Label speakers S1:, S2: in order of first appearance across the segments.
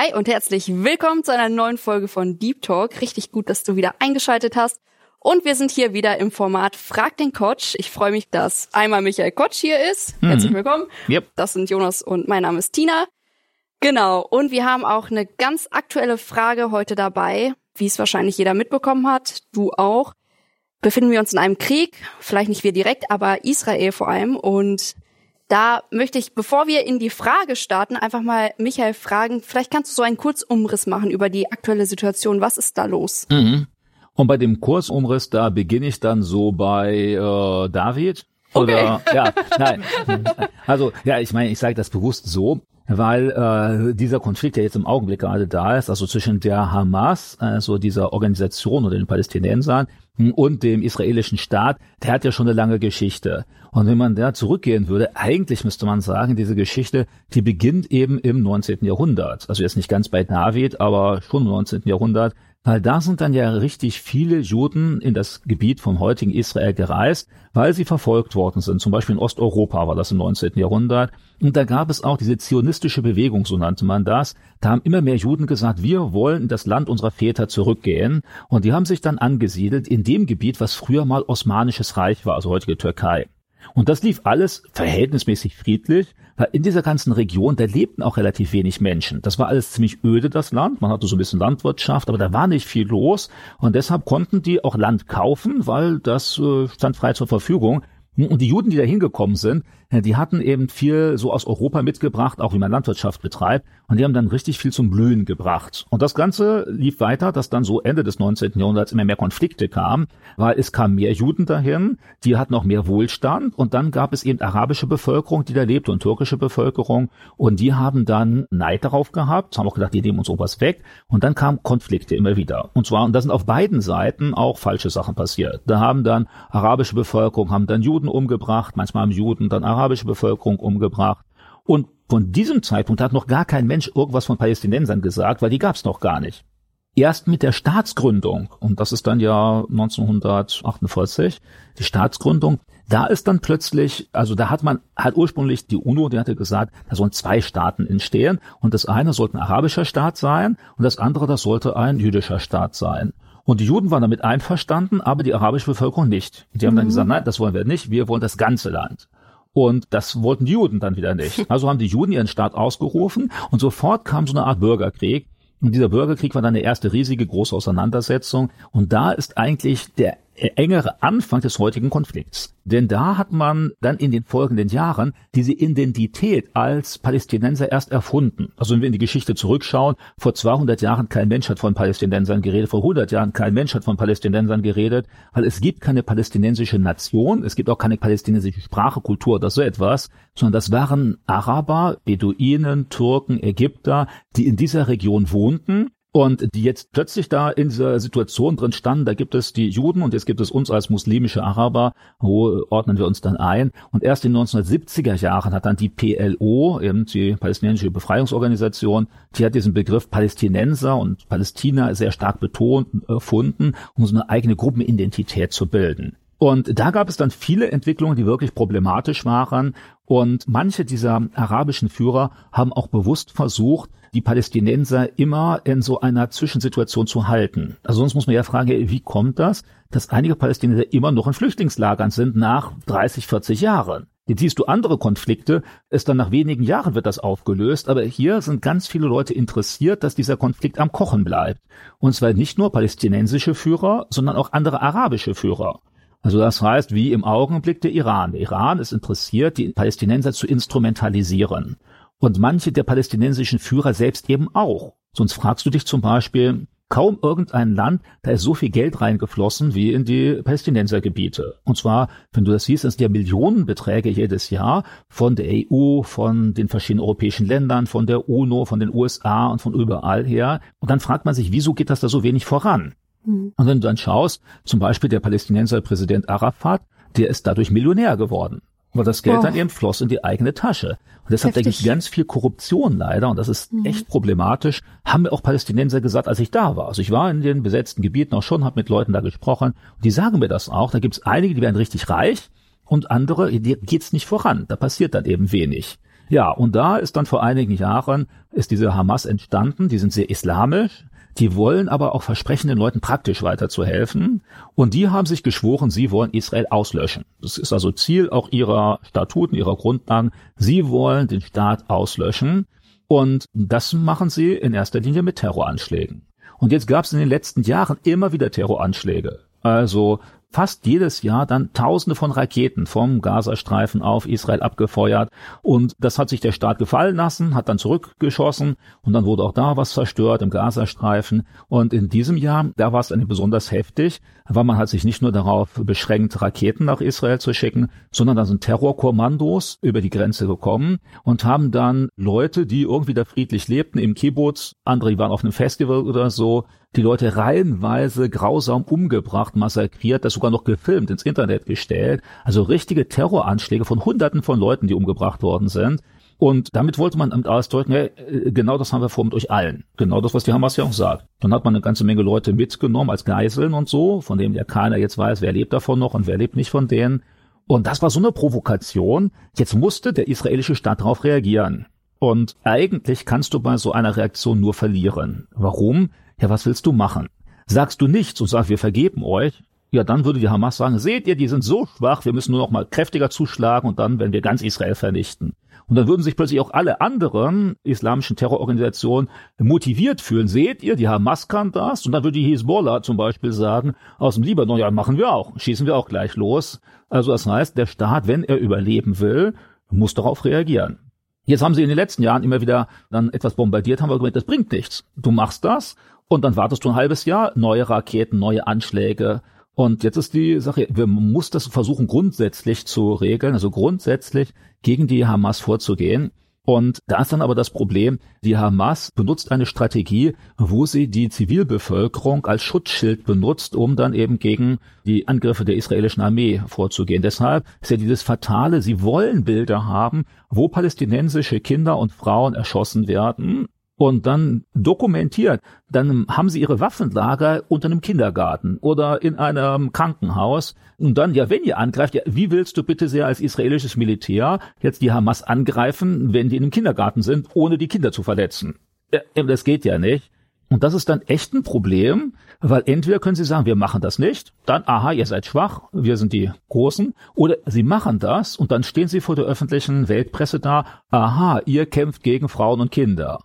S1: Hi und herzlich willkommen zu einer neuen Folge von Deep Talk. Richtig gut, dass du wieder eingeschaltet hast. Und wir sind hier wieder im Format Frag den Coach. Ich freue mich, dass einmal Michael Kotsch hier ist. Mhm. Herzlich willkommen. Yep. Das sind Jonas und mein Name ist Tina. Genau. Und wir haben auch eine ganz aktuelle Frage heute dabei, wie es wahrscheinlich jeder mitbekommen hat. Du auch. Befinden wir uns in einem Krieg? Vielleicht nicht wir direkt, aber Israel vor allem. Und da möchte ich, bevor wir in die Frage starten, einfach mal Michael fragen, vielleicht kannst du so einen Kurzumriss machen über die aktuelle Situation. Was ist da los?
S2: Mhm. Und bei dem Kurzumriss, da beginne ich dann so bei äh, David. Oder okay. ja, nein. Also ja, ich meine, ich sage das bewusst so, weil äh, dieser Konflikt, der jetzt im Augenblick gerade da ist, also zwischen der Hamas, also dieser Organisation oder den Palästinensern und dem israelischen Staat, der hat ja schon eine lange Geschichte. Und wenn man da zurückgehen würde, eigentlich müsste man sagen, diese Geschichte, die beginnt eben im 19. Jahrhundert. Also jetzt nicht ganz bei David, aber schon im 19. Jahrhundert. Weil da sind dann ja richtig viele Juden in das Gebiet vom heutigen Israel gereist, weil sie verfolgt worden sind. Zum Beispiel in Osteuropa war das im 19. Jahrhundert. Und da gab es auch diese zionistische Bewegung, so nannte man das. Da haben immer mehr Juden gesagt, wir wollen in das Land unserer Väter zurückgehen. Und die haben sich dann angesiedelt in dem Gebiet, was früher mal Osmanisches Reich war, also heutige Türkei. Und das lief alles verhältnismäßig friedlich, weil in dieser ganzen Region, da lebten auch relativ wenig Menschen. Das war alles ziemlich öde, das Land. Man hatte so ein bisschen Landwirtschaft, aber da war nicht viel los. Und deshalb konnten die auch Land kaufen, weil das äh, stand frei zur Verfügung. Und die Juden, die da hingekommen sind, die hatten eben viel so aus Europa mitgebracht, auch wie man Landwirtschaft betreibt. Und die haben dann richtig viel zum Blühen gebracht. Und das Ganze lief weiter, dass dann so Ende des 19. Jahrhunderts immer mehr Konflikte kamen, weil es kamen mehr Juden dahin, die hatten auch mehr Wohlstand. Und dann gab es eben arabische Bevölkerung, die da lebte und türkische Bevölkerung. Und die haben dann Neid darauf gehabt, haben auch gedacht, die nehmen uns sowas weg. Und dann kamen Konflikte immer wieder. Und zwar, und da sind auf beiden Seiten auch falsche Sachen passiert. Da haben dann arabische Bevölkerung, haben dann Juden umgebracht, manchmal haben Juden dann arabische Bevölkerung umgebracht. Und von diesem Zeitpunkt hat noch gar kein Mensch irgendwas von Palästinensern gesagt, weil die gab es noch gar nicht. Erst mit der Staatsgründung, und das ist dann ja 1948, die Staatsgründung, da ist dann plötzlich, also da hat man, hat ursprünglich die UNO, die hatte gesagt, da sollen zwei Staaten entstehen und das eine sollte ein arabischer Staat sein und das andere, das sollte ein jüdischer Staat sein. Und die Juden waren damit einverstanden, aber die arabische Bevölkerung nicht. Die haben mhm. dann gesagt, nein, das wollen wir nicht, wir wollen das ganze Land. Und das wollten die Juden dann wieder nicht. Also haben die Juden ihren Staat ausgerufen und sofort kam so eine Art Bürgerkrieg. Und dieser Bürgerkrieg war dann eine erste riesige große Auseinandersetzung. Und da ist eigentlich der engere Anfang des heutigen Konflikts. Denn da hat man dann in den folgenden Jahren diese Identität als Palästinenser erst erfunden. Also wenn wir in die Geschichte zurückschauen, vor 200 Jahren kein Mensch hat von Palästinensern geredet, vor 100 Jahren kein Mensch hat von Palästinensern geredet, weil es gibt keine palästinensische Nation, es gibt auch keine palästinensische Sprache, Kultur oder so etwas, sondern das waren Araber, Beduinen, Turken, Ägypter, die in dieser Region wohnten und die jetzt plötzlich da in dieser Situation drin standen, da gibt es die Juden und jetzt gibt es uns als muslimische Araber, wo ordnen wir uns dann ein. Und erst in den 1970er Jahren hat dann die PLO, eben die palästinensische Befreiungsorganisation, die hat diesen Begriff Palästinenser und Palästina sehr stark betont, erfunden, um so eine eigene Gruppenidentität zu bilden. Und da gab es dann viele Entwicklungen, die wirklich problematisch waren. Und manche dieser arabischen Führer haben auch bewusst versucht, die Palästinenser immer in so einer Zwischensituation zu halten. Also sonst muss man ja fragen, wie kommt das, dass einige Palästinenser immer noch in Flüchtlingslagern sind nach 30, 40 Jahren? Jetzt siehst du andere Konflikte, ist dann nach wenigen Jahren wird das aufgelöst, aber hier sind ganz viele Leute interessiert, dass dieser Konflikt am Kochen bleibt. Und zwar nicht nur palästinensische Führer, sondern auch andere arabische Führer. Also das heißt, wie im Augenblick der Iran. Der Iran ist interessiert, die Palästinenser zu instrumentalisieren. Und manche der palästinensischen Führer selbst eben auch. Sonst fragst du dich zum Beispiel, kaum irgendein Land, da ist so viel Geld reingeflossen wie in die Palästinensergebiete. Und zwar, wenn du das siehst, sind es ja Millionenbeträge jedes Jahr von der EU, von den verschiedenen europäischen Ländern, von der UNO, von den USA und von überall her. Und dann fragt man sich, wieso geht das da so wenig voran? Mhm. Und wenn du dann schaust, zum Beispiel der Palästinenser Präsident Arafat, der ist dadurch Millionär geworden. Weil das Geld wow. dann eben floss in die eigene Tasche. Und deshalb Heftig. da gibt ganz viel Korruption leider und das ist mhm. echt problematisch. Haben mir auch Palästinenser gesagt, als ich da war. Also ich war in den besetzten Gebieten auch schon, habe mit Leuten da gesprochen. Und die sagen mir das auch. Da gibt es einige, die werden richtig reich und andere, die geht's nicht voran. Da passiert dann eben wenig. Ja, und da ist dann vor einigen Jahren ist diese Hamas entstanden. Die sind sehr islamisch. Die wollen aber auch versprechen, den Leuten praktisch weiterzuhelfen. Und die haben sich geschworen, sie wollen Israel auslöschen. Das ist also Ziel auch ihrer Statuten, ihrer Grundlagen. Sie wollen den Staat auslöschen. Und das machen sie in erster Linie mit Terroranschlägen. Und jetzt gab es in den letzten Jahren immer wieder Terroranschläge. Also fast jedes Jahr dann Tausende von Raketen vom Gazastreifen auf Israel abgefeuert. Und das hat sich der Staat gefallen lassen, hat dann zurückgeschossen und dann wurde auch da was zerstört im Gazastreifen. Und in diesem Jahr, da war es dann besonders heftig, weil man hat sich nicht nur darauf beschränkt, Raketen nach Israel zu schicken, sondern da sind Terrorkommandos über die Grenze gekommen und haben dann Leute, die irgendwie da friedlich lebten im Kibbutz, andere waren auf einem Festival oder so, die Leute reihenweise grausam umgebracht, massakriert, das sogar noch gefilmt, ins Internet gestellt. Also richtige Terroranschläge von Hunderten von Leuten, die umgebracht worden sind. Und damit wollte man ausdrücken, hey, äh, genau das haben wir vor mit euch allen. Genau das, was die Hamas ja auch sagt. Dann hat man eine ganze Menge Leute mitgenommen als Geiseln und so, von dem ja keiner jetzt weiß, wer lebt davon noch und wer lebt nicht von denen. Und das war so eine Provokation. Jetzt musste der israelische Staat darauf reagieren. Und eigentlich kannst du bei so einer Reaktion nur verlieren. Warum? Ja, was willst du machen? Sagst du nichts und sagst, wir vergeben euch, ja, dann würde die Hamas sagen, seht ihr, die sind so schwach, wir müssen nur noch mal kräftiger zuschlagen und dann werden wir ganz Israel vernichten. Und dann würden sich plötzlich auch alle anderen islamischen Terrororganisationen motiviert fühlen. Seht ihr, die Hamas kann das? Und dann würde die Hezbollah zum Beispiel sagen, aus dem Libanon, ja, machen wir auch, schießen wir auch gleich los. Also das heißt, der Staat, wenn er überleben will, muss darauf reagieren. Jetzt haben sie in den letzten Jahren immer wieder dann etwas bombardiert, haben wir gemerkt, das bringt nichts. Du machst das und dann wartest du ein halbes Jahr, neue Raketen, neue Anschläge. Und jetzt ist die Sache, wir muss das versuchen grundsätzlich zu regeln, also grundsätzlich gegen die Hamas vorzugehen. Und da ist dann aber das Problem, die Hamas benutzt eine Strategie, wo sie die Zivilbevölkerung als Schutzschild benutzt, um dann eben gegen die Angriffe der israelischen Armee vorzugehen. Deshalb ist ja dieses Fatale, sie wollen Bilder haben, wo palästinensische Kinder und Frauen erschossen werden und dann dokumentiert, dann haben sie ihre Waffenlager unter einem Kindergarten oder in einem Krankenhaus. Und dann, ja, wenn ihr angreift, ja, wie willst du bitte sehr als israelisches Militär jetzt die Hamas angreifen, wenn die in einem Kindergarten sind, ohne die Kinder zu verletzen? Ja, das geht ja nicht. Und das ist dann echt ein Problem, weil entweder können sie sagen, wir machen das nicht, dann, aha, ihr seid schwach, wir sind die Großen, oder sie machen das und dann stehen sie vor der öffentlichen Weltpresse da, aha, ihr kämpft gegen Frauen und Kinder.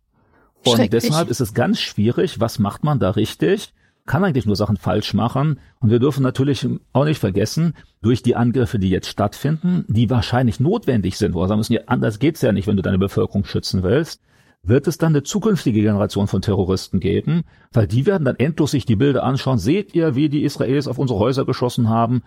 S2: Und deshalb ist es ganz schwierig, was macht man da richtig? Kann eigentlich nur Sachen falsch machen. Und wir dürfen natürlich auch nicht vergessen, durch die Angriffe, die jetzt stattfinden, die wahrscheinlich notwendig sind, wo wir sagen müssen, ja, anders geht's ja nicht, wenn du deine Bevölkerung schützen willst, wird es dann eine zukünftige Generation von Terroristen geben, weil die werden dann endlos sich die Bilder anschauen. Seht ihr, wie die Israelis auf unsere Häuser geschossen haben?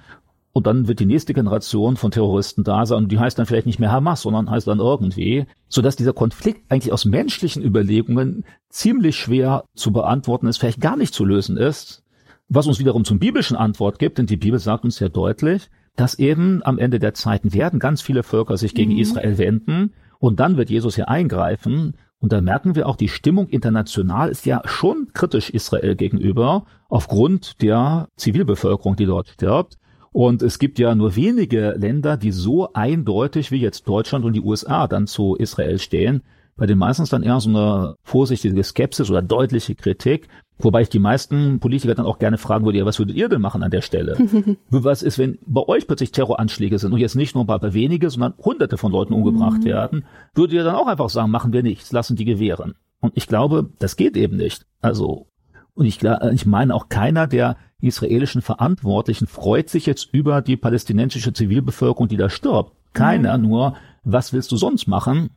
S2: Und dann wird die nächste Generation von Terroristen da sein und die heißt dann vielleicht nicht mehr Hamas, sondern heißt dann irgendwie, sodass dieser Konflikt eigentlich aus menschlichen Überlegungen ziemlich schwer zu beantworten ist, vielleicht gar nicht zu lösen ist, was uns wiederum zum biblischen Antwort gibt, denn die Bibel sagt uns ja deutlich, dass eben am Ende der Zeiten werden ganz viele Völker sich gegen mhm. Israel wenden und dann wird Jesus hier eingreifen und da merken wir auch, die Stimmung international ist ja schon kritisch Israel gegenüber aufgrund der Zivilbevölkerung, die dort stirbt. Und es gibt ja nur wenige Länder, die so eindeutig wie jetzt Deutschland und die USA dann zu Israel stehen. Bei den meisten ist dann eher so eine vorsichtige Skepsis oder deutliche Kritik. Wobei ich die meisten Politiker dann auch gerne fragen würde, ja, was würdet ihr denn machen an der Stelle? was ist, wenn bei euch plötzlich Terroranschläge sind und jetzt nicht nur ein paar wenige, sondern hunderte von Leuten umgebracht mhm. werden? Würdet ihr dann auch einfach sagen, machen wir nichts, lassen die gewähren? Und ich glaube, das geht eben nicht. Also, und ich, ich meine auch keiner der israelischen Verantwortlichen freut sich jetzt über die palästinensische Zivilbevölkerung, die da stirbt. Keiner, mhm. nur, was willst du sonst machen?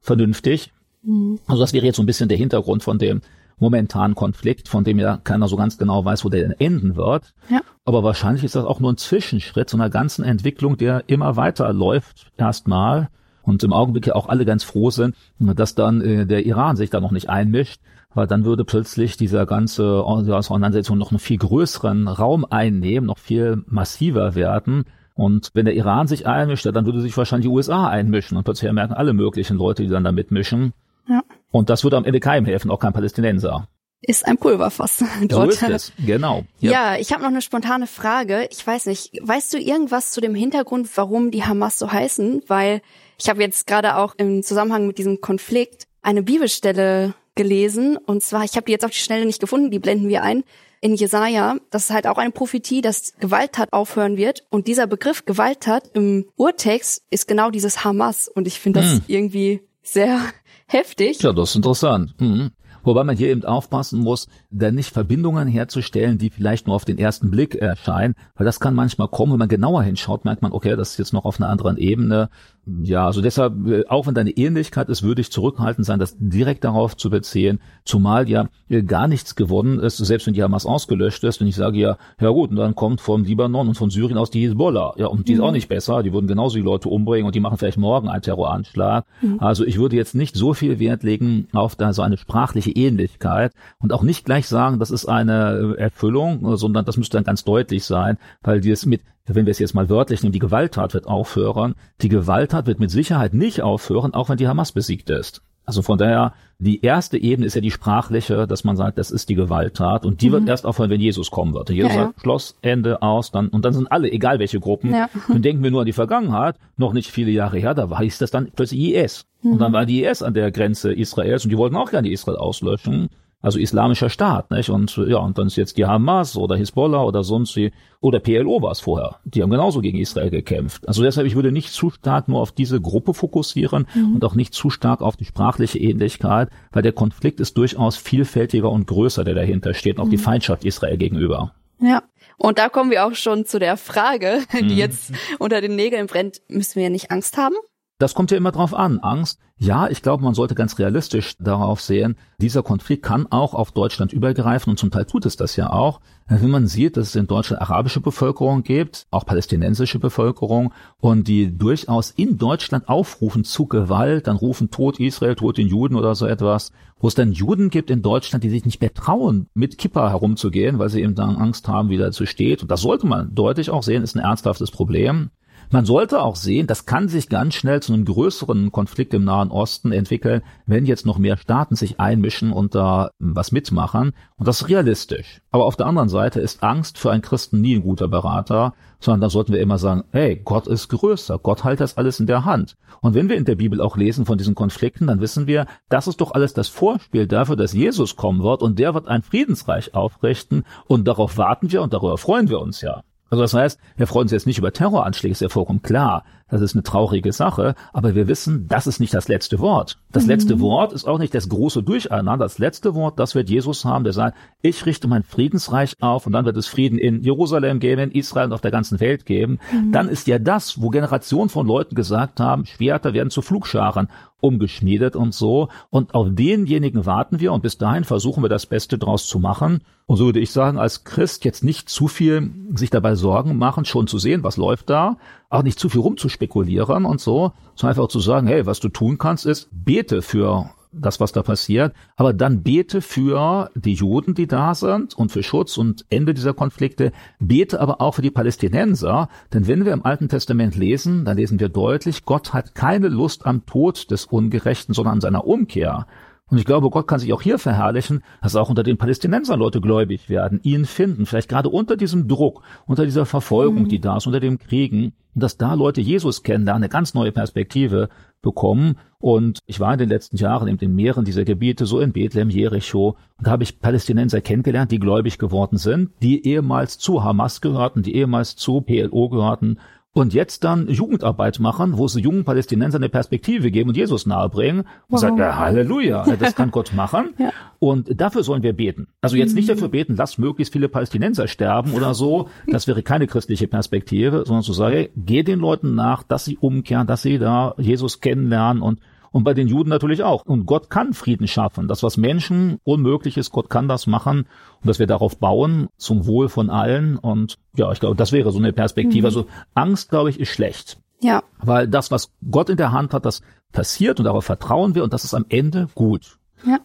S2: Vernünftig. Mhm. Also das wäre jetzt so ein bisschen der Hintergrund von dem momentanen Konflikt, von dem ja keiner so ganz genau weiß, wo der denn enden wird. Ja. Aber wahrscheinlich ist das auch nur ein Zwischenschritt zu einer ganzen Entwicklung, der immer weiter läuft erstmal. und im Augenblick ja auch alle ganz froh sind, dass dann äh, der Iran sich da noch nicht einmischt, weil dann würde plötzlich dieser ganze Auseinandersetzung noch einen viel größeren Raum einnehmen, noch viel massiver werden. Und wenn der Iran sich einmischt, dann würde sich wahrscheinlich die USA einmischen und plötzlich merken alle möglichen Leute, die dann da mitmischen. Ja. Und das würde am Ende keinem helfen, auch kein Palästinenser
S1: ist ein Pulverfass.
S2: Dort. So ist es, genau.
S1: Ja, ja ich habe noch eine spontane Frage. Ich weiß nicht, weißt du irgendwas zu dem Hintergrund, warum die Hamas so heißen? Weil ich habe jetzt gerade auch im Zusammenhang mit diesem Konflikt eine Bibelstelle gelesen. Und zwar, ich habe die jetzt auf die Schnelle nicht gefunden, die blenden wir ein. In Jesaja, das ist halt auch eine Prophetie, dass Gewalttat aufhören wird. Und dieser Begriff Gewalttat im Urtext ist genau dieses Hamas. Und ich finde das hm. irgendwie sehr heftig.
S2: Ja, das ist interessant. Mhm. Wobei man hier eben aufpassen muss, da nicht Verbindungen herzustellen, die vielleicht nur auf den ersten Blick erscheinen, weil das kann manchmal kommen, wenn man genauer hinschaut, merkt man, okay, das ist jetzt noch auf einer anderen Ebene. Ja, also deshalb, äh, auch wenn da eine Ähnlichkeit ist, würde ich zurückhaltend sein, das direkt darauf zu beziehen, zumal ja äh, gar nichts gewonnen ist, selbst wenn die Hamas ausgelöscht ist, wenn ich sage ja, ja gut, und dann kommt vom Libanon und von Syrien aus die Hezbollah, ja, und die mhm. ist auch nicht besser, die würden genauso die Leute umbringen und die machen vielleicht morgen einen Terroranschlag. Mhm. Also ich würde jetzt nicht so viel Wert legen auf da so eine sprachliche Ähnlichkeit und auch nicht gleich sagen, das ist eine äh, Erfüllung, sondern das müsste dann ganz deutlich sein, weil die es mit wenn wir es jetzt mal wörtlich nehmen, die Gewalttat wird aufhören. Die Gewalttat wird mit Sicherheit nicht aufhören, auch wenn die Hamas besiegt ist. Also von daher, die erste Ebene ist ja die sprachliche, dass man sagt, das ist die Gewalttat und die mhm. wird erst aufhören, wenn Jesus kommen wird. Jesus ja, sagt, ja. Schloss, Ende, aus, dann, und dann sind alle, egal welche Gruppen. Ja. Dann denken wir nur an die Vergangenheit, noch nicht viele Jahre her, da hieß das dann plötzlich IS. Mhm. Und dann war die IS an der Grenze Israels und die wollten auch gerne Israel auslöschen also islamischer Staat, nicht? Und ja, und dann ist jetzt die Hamas oder Hisbollah oder sonst wie, oder PLO war es vorher. Die haben genauso gegen Israel gekämpft. Also deshalb, ich würde nicht zu stark nur auf diese Gruppe fokussieren mhm. und auch nicht zu stark auf die sprachliche Ähnlichkeit, weil der Konflikt ist durchaus vielfältiger und größer, der dahinter steht, und auch mhm. die Feindschaft Israel gegenüber.
S1: Ja. Und da kommen wir auch schon zu der Frage, die mhm. jetzt unter den Nägeln brennt. Müssen wir ja nicht Angst haben?
S2: Das kommt ja immer drauf an. Angst. Ja, ich glaube, man sollte ganz realistisch darauf sehen, dieser Konflikt kann auch auf Deutschland übergreifen und zum Teil tut es das ja auch. Wenn man sieht, dass es in Deutschland arabische Bevölkerung gibt, auch palästinensische Bevölkerung und die durchaus in Deutschland aufrufen zu Gewalt, dann rufen Tod Israel, Tod den Juden oder so etwas, wo es dann Juden gibt in Deutschland, die sich nicht mehr trauen, mit Kippa herumzugehen, weil sie eben dann Angst haben, wie dazu steht. Und das sollte man deutlich auch sehen, ist ein ernsthaftes Problem. Man sollte auch sehen, das kann sich ganz schnell zu einem größeren Konflikt im Nahen Osten entwickeln, wenn jetzt noch mehr Staaten sich einmischen und da was mitmachen. Und das ist realistisch. Aber auf der anderen Seite ist Angst für einen Christen nie ein guter Berater, sondern da sollten wir immer sagen, hey, Gott ist größer, Gott hält das alles in der Hand. Und wenn wir in der Bibel auch lesen von diesen Konflikten, dann wissen wir, das ist doch alles das Vorspiel dafür, dass Jesus kommen wird und der wird ein Friedensreich aufrichten und darauf warten wir und darüber freuen wir uns ja. Also das heißt, wir freuen uns jetzt nicht über Terroranschläge, ist ja vollkommen klar. Das ist eine traurige Sache, aber wir wissen, das ist nicht das letzte Wort. Das mhm. letzte Wort ist auch nicht das große Durcheinander. Das letzte Wort, das wird Jesus haben, der sagt, ich richte mein Friedensreich auf und dann wird es Frieden in Jerusalem geben, in Israel und auf der ganzen Welt geben. Mhm. Dann ist ja das, wo Generationen von Leuten gesagt haben, Schwerter werden zu Flugscharen umgeschmiedet und so. Und auf denjenigen warten wir und bis dahin versuchen wir das Beste draus zu machen. Und so würde ich sagen, als Christ jetzt nicht zu viel sich dabei Sorgen machen, schon zu sehen, was läuft da, auch nicht zu viel rumzuspekulieren und so, sondern einfach zu sagen, hey, was du tun kannst, ist, bete für das, was da passiert, aber dann bete für die Juden, die da sind und für Schutz und Ende dieser Konflikte, bete aber auch für die Palästinenser, denn wenn wir im Alten Testament lesen, dann lesen wir deutlich, Gott hat keine Lust am Tod des Ungerechten, sondern an seiner Umkehr. Und ich glaube, Gott kann sich auch hier verherrlichen, dass auch unter den Palästinensern Leute gläubig werden, ihn finden, vielleicht gerade unter diesem Druck, unter dieser Verfolgung, mhm. die da ist, unter dem Kriegen, dass da Leute Jesus kennenlernen, eine ganz neue Perspektive bekommen. Und ich war in den letzten Jahren eben in mehreren dieser Gebiete, so in Bethlehem, Jericho, und da habe ich Palästinenser kennengelernt, die gläubig geworden sind, die ehemals zu Hamas gehörten, die ehemals zu PLO gehörten und jetzt dann Jugendarbeit machen, wo sie jungen Palästinensern eine Perspektive geben und Jesus nahebringen und wow. sagen, ja, Halleluja, das kann Gott machen. ja. Und dafür sollen wir beten. Also jetzt nicht mhm. dafür beten, lass möglichst viele Palästinenser sterben oder so. Das wäre keine christliche Perspektive, sondern zu sagen, geh den Leuten nach, dass sie umkehren, dass sie da Jesus kennenlernen und und bei den Juden natürlich auch. Und Gott kann Frieden schaffen. Das, was Menschen unmöglich ist, Gott kann das machen. Und dass wir darauf bauen, zum Wohl von allen. Und ja, ich glaube, das wäre so eine Perspektive. Mhm. Also Angst, glaube ich, ist schlecht.
S1: Ja.
S2: Weil das, was Gott in der Hand hat, das passiert und darauf vertrauen wir und das ist am Ende gut.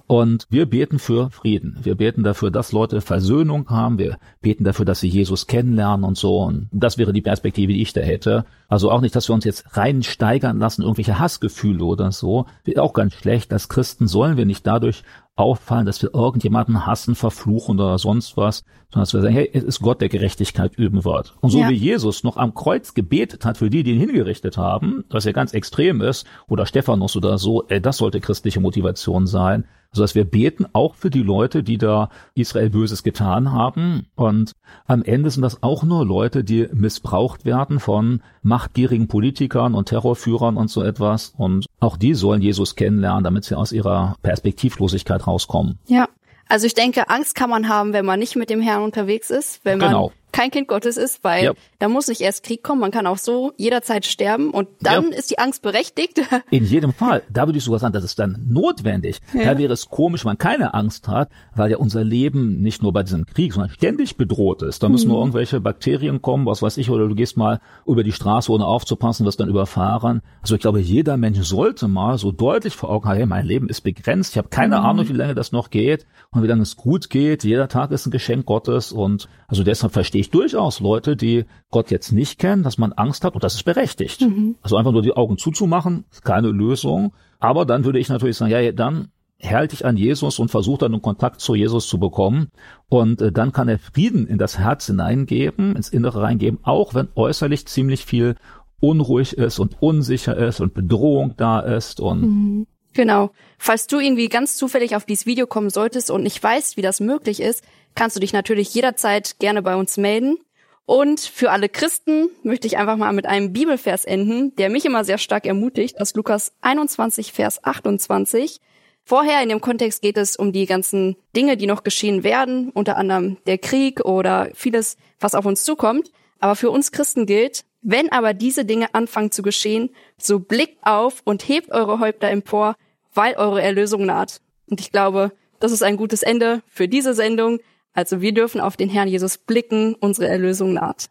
S2: Und wir beten für Frieden. Wir beten dafür, dass Leute Versöhnung haben. Wir beten dafür, dass sie Jesus kennenlernen und so. Und das wäre die Perspektive, die ich da hätte. Also auch nicht, dass wir uns jetzt reinsteigern lassen, irgendwelche Hassgefühle oder so. Wäre auch ganz schlecht. Als Christen sollen wir nicht dadurch auffallen, dass wir irgendjemanden hassen, verfluchen oder sonst was, sondern dass wir sagen, hey, es ist Gott, der Gerechtigkeit üben wird. Und so
S1: Ja.
S2: wie Jesus noch am Kreuz gebetet hat für die, die ihn hingerichtet haben, was ja ganz extrem ist, oder Stephanus oder so, ey, das sollte christliche Motivation sein. Also dass wir beten auch für die Leute, die da Israel Böses getan haben. Und am Ende sind das auch nur Leute, die missbraucht werden von machtgierigen Politikern und Terrorführern und so etwas. Und auch die sollen Jesus kennenlernen, damit sie aus ihrer Perspektivlosigkeit rauskommen.
S1: Ja. Also ich denke, Angst kann man haben, wenn man nicht mit dem Herrn unterwegs ist, wenn man
S2: Genau.
S1: Kein Kind Gottes ist, weil
S2: Ja.
S1: da muss nicht erst Krieg kommen, man kann auch so jederzeit sterben und dann
S2: Ja.
S1: ist die Angst berechtigt.
S2: In jedem Fall. Da würde ich sogar sagen, das ist dann notwendig.
S1: Ja.
S2: Da wäre es komisch, wenn man keine Angst hat, weil ja unser Leben nicht nur bei diesem Krieg, sondern ständig bedroht ist. Da müssen
S1: Mhm.
S2: nur irgendwelche Bakterien kommen, was weiß ich, oder du gehst mal über die Straße, ohne aufzupassen, wirst dann überfahren. Also ich glaube, jeder Mensch sollte mal so deutlich vor Augen haben, hey, mein Leben ist begrenzt. Ich habe keine
S1: Mhm.
S2: Ahnung, wie lange das noch geht und wie lange es gut geht. Jeder Tag ist ein Geschenk Gottes und also deshalb verstehe ich durchaus Leute, die Gott jetzt nicht kennen, dass man Angst hat und das ist berechtigt. Also einfach nur die Augen zuzumachen, keine Lösung. Aber dann würde ich natürlich sagen, ja, dann hält dich an Jesus und versucht dann einen Kontakt zu Jesus zu bekommen. Und äh, dann kann er Frieden in das Herz hineingeben, ins Innere reingeben, auch wenn äußerlich ziemlich viel unruhig ist und unsicher ist und Bedrohung da ist und
S1: Genau. Falls du irgendwie ganz zufällig auf dieses Video kommen solltest und nicht weißt, wie das möglich ist, kannst du dich natürlich jederzeit gerne bei uns melden. Und für alle Christen möchte ich einfach mal mit einem Bibelvers enden, der mich immer sehr stark ermutigt, aus Lukas 21, Vers 28. Vorher in dem Kontext geht es um die ganzen Dinge, die noch geschehen werden, unter anderem der Krieg oder vieles, was auf uns zukommt. Aber für uns Christen gilt, wenn aber diese Dinge anfangen zu geschehen, so blickt auf und hebt eure Häupter empor, weil eure Erlösung naht. Und ich glaube, das ist ein gutes Ende für diese Sendung. Also wir dürfen auf den Herrn Jesus blicken, unsere Erlösung naht.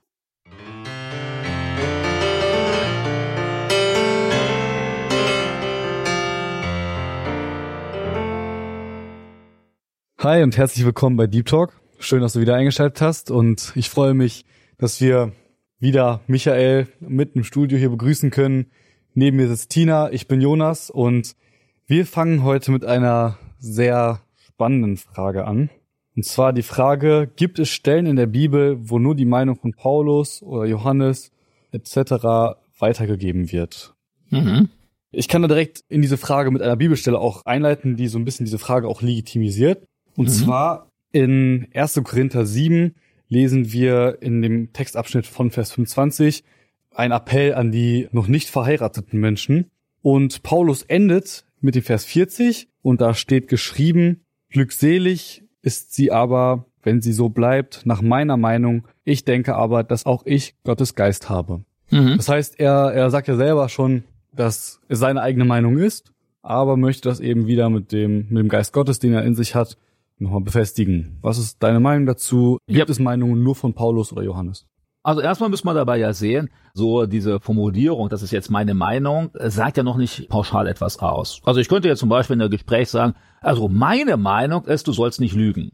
S3: Hi und herzlich willkommen bei Deep Talk. Schön, dass du wieder eingeschaltet hast und ich freue mich, dass wir wieder Michael mitten im Studio hier begrüßen können. Neben mir sitzt Tina, ich bin Jonas und wir fangen heute mit einer sehr spannenden Frage an. Und zwar die Frage, gibt es Stellen in der Bibel, wo nur die Meinung von Paulus oder Johannes etc. weitergegeben wird?
S2: mhm.
S3: Ich kann da direkt in diese Frage mit einer Bibelstelle auch einleiten, die so ein bisschen diese Frage auch legitimisiert. Und
S2: Mhm.
S3: zwar in 1. Korinther 7 lesen wir in dem Textabschnitt von Vers 25 ein Appell an die noch nicht verheirateten Menschen. Und Paulus endet mit dem Vers 40 und da steht geschrieben, glückselig ist sie aber, wenn sie so bleibt, nach meiner Meinung. Ich denke aber, dass auch ich Gottes Geist habe.
S2: Mhm.
S3: Das heißt, er, er sagt ja selber schon, dass es seine eigene Meinung ist, aber möchte das eben wieder mit dem, mit dem Geist Gottes, den er in sich hat, nochmal befestigen. Was ist deine Meinung dazu? Gibt
S2: Ja.
S3: es Meinungen nur von Paulus oder Johannes?
S2: Also erstmal müssen wir dabei ja sehen, so diese Formulierung, das ist jetzt meine Meinung, sagt ja noch nicht pauschal etwas aus. Also ich könnte jetzt zum Beispiel in einem Gespräch sagen, also meine Meinung ist, du sollst nicht lügen.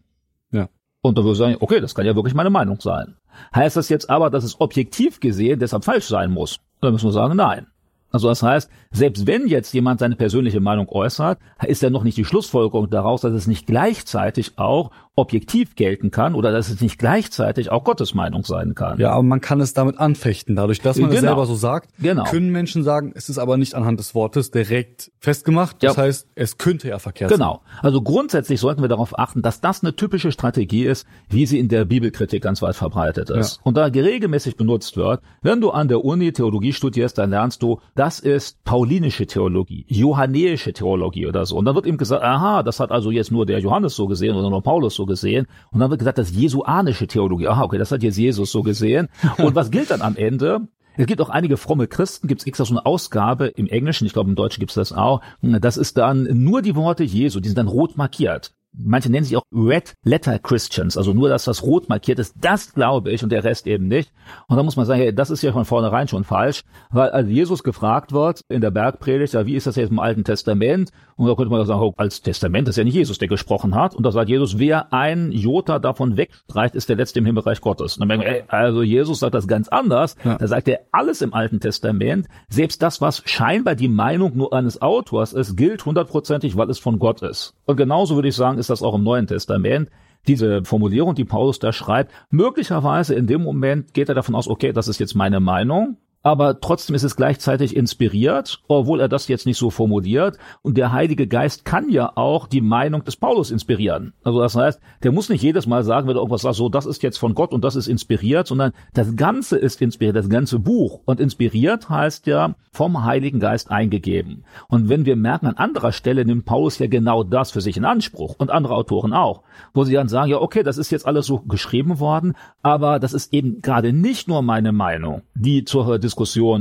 S3: Ja.
S2: Und dann würde ich sagen, okay, das kann ja wirklich meine Meinung sein. Heißt das jetzt aber, dass es objektiv gesehen deshalb falsch sein muss? Dann müssen wir sagen, nein. Also das heißt, selbst wenn jetzt jemand seine persönliche Meinung äußert, ist ja noch nicht die Schlussfolgerung daraus, dass es nicht gleichzeitig auch objektiv gelten kann oder dass es nicht gleichzeitig auch Gottes Meinung sein kann.
S3: Ja, aber man kann es damit anfechten. Dadurch, dass man es
S2: Genau.
S3: selber so sagt,
S2: Genau.
S3: können Menschen sagen, es ist aber nicht anhand des Wortes direkt festgemacht. Das
S2: Ja.
S3: heißt, es könnte ja verkehrt sein.
S2: Genau. Also grundsätzlich sollten wir darauf achten, dass das eine typische Strategie ist, wie sie in der Bibelkritik ganz weit verbreitet ist.
S3: Ja.
S2: Und da regelmäßig benutzt wird, wenn du an der Uni Theologie studierst, dann lernst du, das ist paulinische Theologie, johannäische Theologie oder so. Und dann wird ihm gesagt, aha, das hat also jetzt nur der Johannes so gesehen oder nur Paulus so gesehen. Und dann wird gesagt, das jesuanische Theologie. Aha, okay, das hat jetzt Jesus so gesehen. Und was gilt dann am Ende? Es gibt auch einige fromme Christen, gibt es extra so eine Ausgabe im Englischen, ich glaube im Deutschen gibt es das auch. Das ist dann nur die Worte Jesu, die sind dann rot markiert. Manche nennen sich auch Red Letter Christians, also nur das, was rot markiert ist, das glaube ich und der Rest eben nicht. Und da muss man sagen, hey, das ist ja von vornherein schon falsch, weil als Jesus gefragt wird in der Bergpredigt, ja, wie ist das jetzt im Alten Testament? Und da könnte man sagen, oh, als Testament ist ja nicht Jesus, der gesprochen hat. Und da sagt Jesus, wer ein Jota davon wegstreicht, ist der Letzte im Himmelreich Gottes. Und dann merken ey, also Jesus sagt das ganz anders. Ja. Da sagt er alles im Alten Testament, selbst das, was scheinbar die Meinung nur eines Autors ist, gilt hundertprozentig, weil es von Gott ist. Und genauso würde ich sagen, ist das auch im Neuen Testament. Diese Formulierung, die Paulus da schreibt, möglicherweise in dem Moment geht er davon aus, okay, das ist jetzt meine Meinung, aber trotzdem ist es gleichzeitig inspiriert, obwohl er das jetzt nicht so formuliert. Und der Heilige Geist kann ja auch die Meinung des Paulus inspirieren. Also das heißt, der muss nicht jedes Mal sagen, wenn er irgendwas sagt, so, das ist jetzt von Gott und das ist inspiriert, sondern das Ganze ist inspiriert, das ganze Buch. Und inspiriert heißt ja vom Heiligen Geist eingegeben. Und wenn wir merken, an anderer Stelle nimmt Paulus ja genau das für sich in Anspruch und andere Autoren auch, wo sie dann sagen, ja, okay, das ist jetzt alles so geschrieben worden, aber das ist eben gerade nicht nur meine Meinung, die zur Diskussion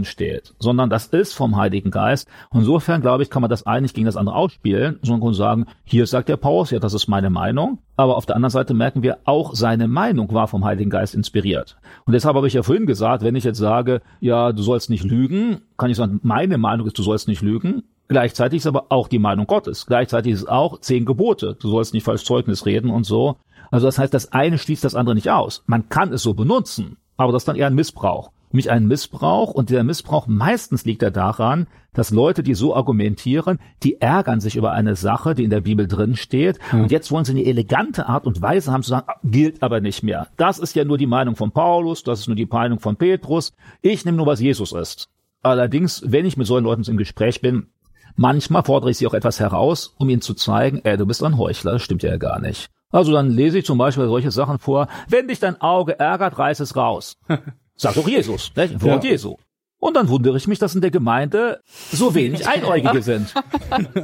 S2: steht, sondern das ist vom Heiligen Geist. Insofern, glaube ich, kann man das eine nicht gegen das andere ausspielen, sondern sagen, hier sagt der Paulus, ja, das ist meine Meinung. Aber auf der anderen Seite merken wir, auch seine Meinung war vom Heiligen Geist inspiriert. Und deshalb habe ich ja vorhin gesagt, wenn ich jetzt sage, ja, du sollst nicht lügen, kann ich sagen, meine Meinung ist, du sollst nicht lügen. Gleichzeitig ist aber auch die Meinung Gottes. Gleichzeitig ist es auch zehn Gebote. Du sollst nicht falsch Zeugnis reden und so. Also das heißt, das eine schließt das andere nicht aus. Man kann es so benutzen, aber das ist dann eher ein Missbrauch nämlich einen Missbrauch. Und der Missbrauch meistens liegt er daran, dass Leute, die so argumentieren, die ärgern sich über eine Sache, die in der Bibel drin steht. Mhm. Und jetzt wollen sie eine elegante Art und Weise haben zu sagen, ah, gilt aber nicht mehr. Das ist ja nur die Meinung von Paulus, das ist nur die Meinung von Petrus. Ich nehme nur, was Jesus ist. Allerdings, wenn ich mit solchen Leuten im Gespräch bin, manchmal fordere ich sie auch etwas heraus, um ihnen zu zeigen, ey, du bist ein Heuchler, das stimmt ja gar nicht. Also dann lese ich zum Beispiel solche Sachen vor, wenn dich dein Auge ärgert, reiß es raus. Sagt doch Jesus, ne? Wort ja. Jesu. Und dann wundere ich mich, dass in der Gemeinde so wenig Einäugige sind.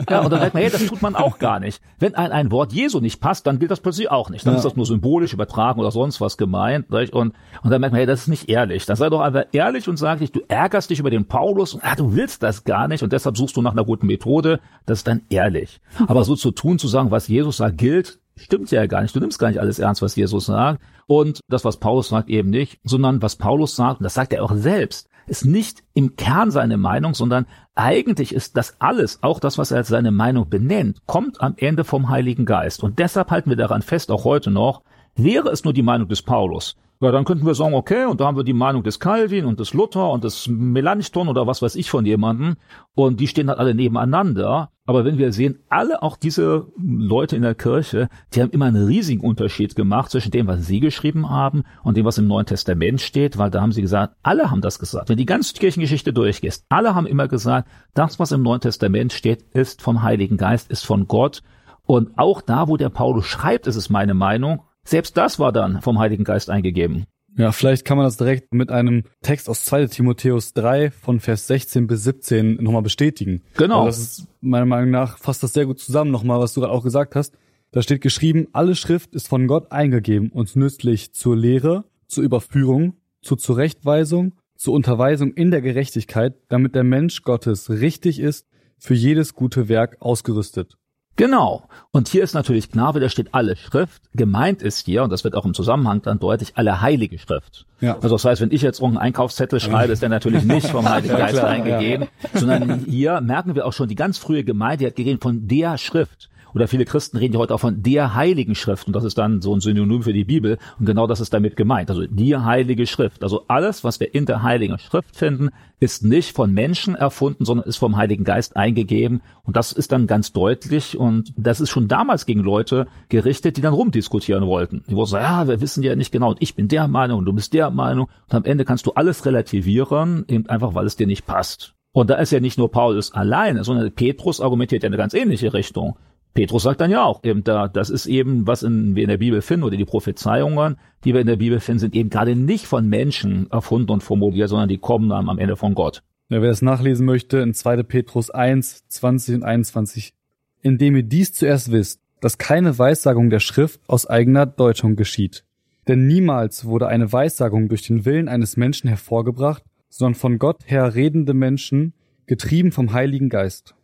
S2: Ja, und dann sagt man, hey, das tut man auch gar nicht. Wenn ein, ein Wort Jesu nicht passt, dann gilt das plötzlich auch nicht. Dann ja. ist das nur symbolisch übertragen oder sonst was gemeint. Und, und dann merkt man, hey, das ist nicht ehrlich. Dann sei doch einfach ehrlich und sag dich, du ärgerst dich über den Paulus und ah, du willst das gar nicht und deshalb suchst du nach einer guten Methode. Das ist dann ehrlich. Aber so zu tun, zu sagen, was Jesus sagt, gilt, stimmt ja gar nicht. Du nimmst gar nicht alles ernst, was Jesus sagt. Und das, was Paulus sagt, eben nicht, sondern was Paulus sagt, und das sagt er auch selbst, ist nicht im Kern seine Meinung, sondern eigentlich ist das alles, auch das, was er als seine Meinung benennt, kommt am Ende vom Heiligen Geist. Und deshalb halten wir daran fest, auch heute noch, wäre es nur die Meinung des Paulus, ja, dann könnten wir sagen, okay, und da haben wir die Meinung des Calvin und des Luther und des Melanchthon oder was weiß ich von jemanden. Und die stehen dann alle nebeneinander. Aber wenn wir sehen, alle auch diese Leute in der Kirche, die haben immer einen riesigen Unterschied gemacht zwischen dem, was sie geschrieben haben und dem, was im Neuen Testament steht, weil da haben sie gesagt, alle haben das gesagt. Wenn die ganze Kirchengeschichte durchgehst, alle haben immer gesagt, das, was im Neuen Testament steht, ist vom Heiligen Geist, ist von Gott. Und auch da, wo der Paulus schreibt, ist es meine Meinung, selbst das war dann vom Heiligen Geist eingegeben.
S3: Ja, vielleicht kann man das direkt mit einem Text aus 2 Timotheus 3 von Vers 16 bis 17 nochmal bestätigen.
S2: Genau.
S3: Also das ist meiner Meinung nach fasst das sehr gut zusammen nochmal, was du gerade auch gesagt hast. Da steht geschrieben, alle Schrift ist von Gott eingegeben und nützlich zur Lehre, zur Überführung, zur Zurechtweisung, zur Unterweisung in der Gerechtigkeit, damit der Mensch Gottes richtig ist, für jedes gute Werk ausgerüstet.
S2: Genau. Und hier ist natürlich klar, wie da steht alle Schrift. Gemeint ist hier, und das wird auch im Zusammenhang dann deutlich, alle heilige Schrift. Ja. Also das heißt, wenn ich jetzt irgendeinen Einkaufszettel schreibe, ist der natürlich nicht vom Heiligen Geist ja, klar, eingegeben, ja. sondern hier merken wir auch schon, die ganz frühe Gemeinde die hat gegeben von der Schrift oder viele Christen reden ja heute auch von der heiligen Schrift und das ist dann so ein Synonym für die Bibel und genau das ist damit gemeint. Also die heilige Schrift. Also alles, was wir in der heiligen Schrift finden, ist nicht von Menschen erfunden, sondern ist vom Heiligen Geist eingegeben und das ist dann ganz deutlich und das ist schon damals gegen Leute gerichtet, die dann rumdiskutieren wollten. Die wollten sagen, ja, wir wissen ja nicht genau und ich bin der Meinung und du bist der Meinung und am Ende kannst du alles relativieren, eben einfach weil es dir nicht passt. Und da ist ja nicht nur Paulus alleine, sondern Petrus argumentiert ja in eine ganz ähnliche Richtung. Petrus sagt dann ja auch, eben da, das ist eben, was in, wir in der Bibel finden, oder die Prophezeiungen, die wir in der Bibel finden, sind eben gerade nicht von Menschen erfunden und formuliert, sondern die kommen dann am Ende von Gott.
S3: Ja, wer das nachlesen möchte, in 2. Petrus 1, 20 und 21. Indem ihr dies zuerst wisst, dass keine Weissagung der Schrift aus eigener Deutung geschieht. Denn niemals wurde eine Weissagung durch den Willen eines Menschen hervorgebracht, sondern von Gott her redende Menschen, getrieben vom Heiligen Geist.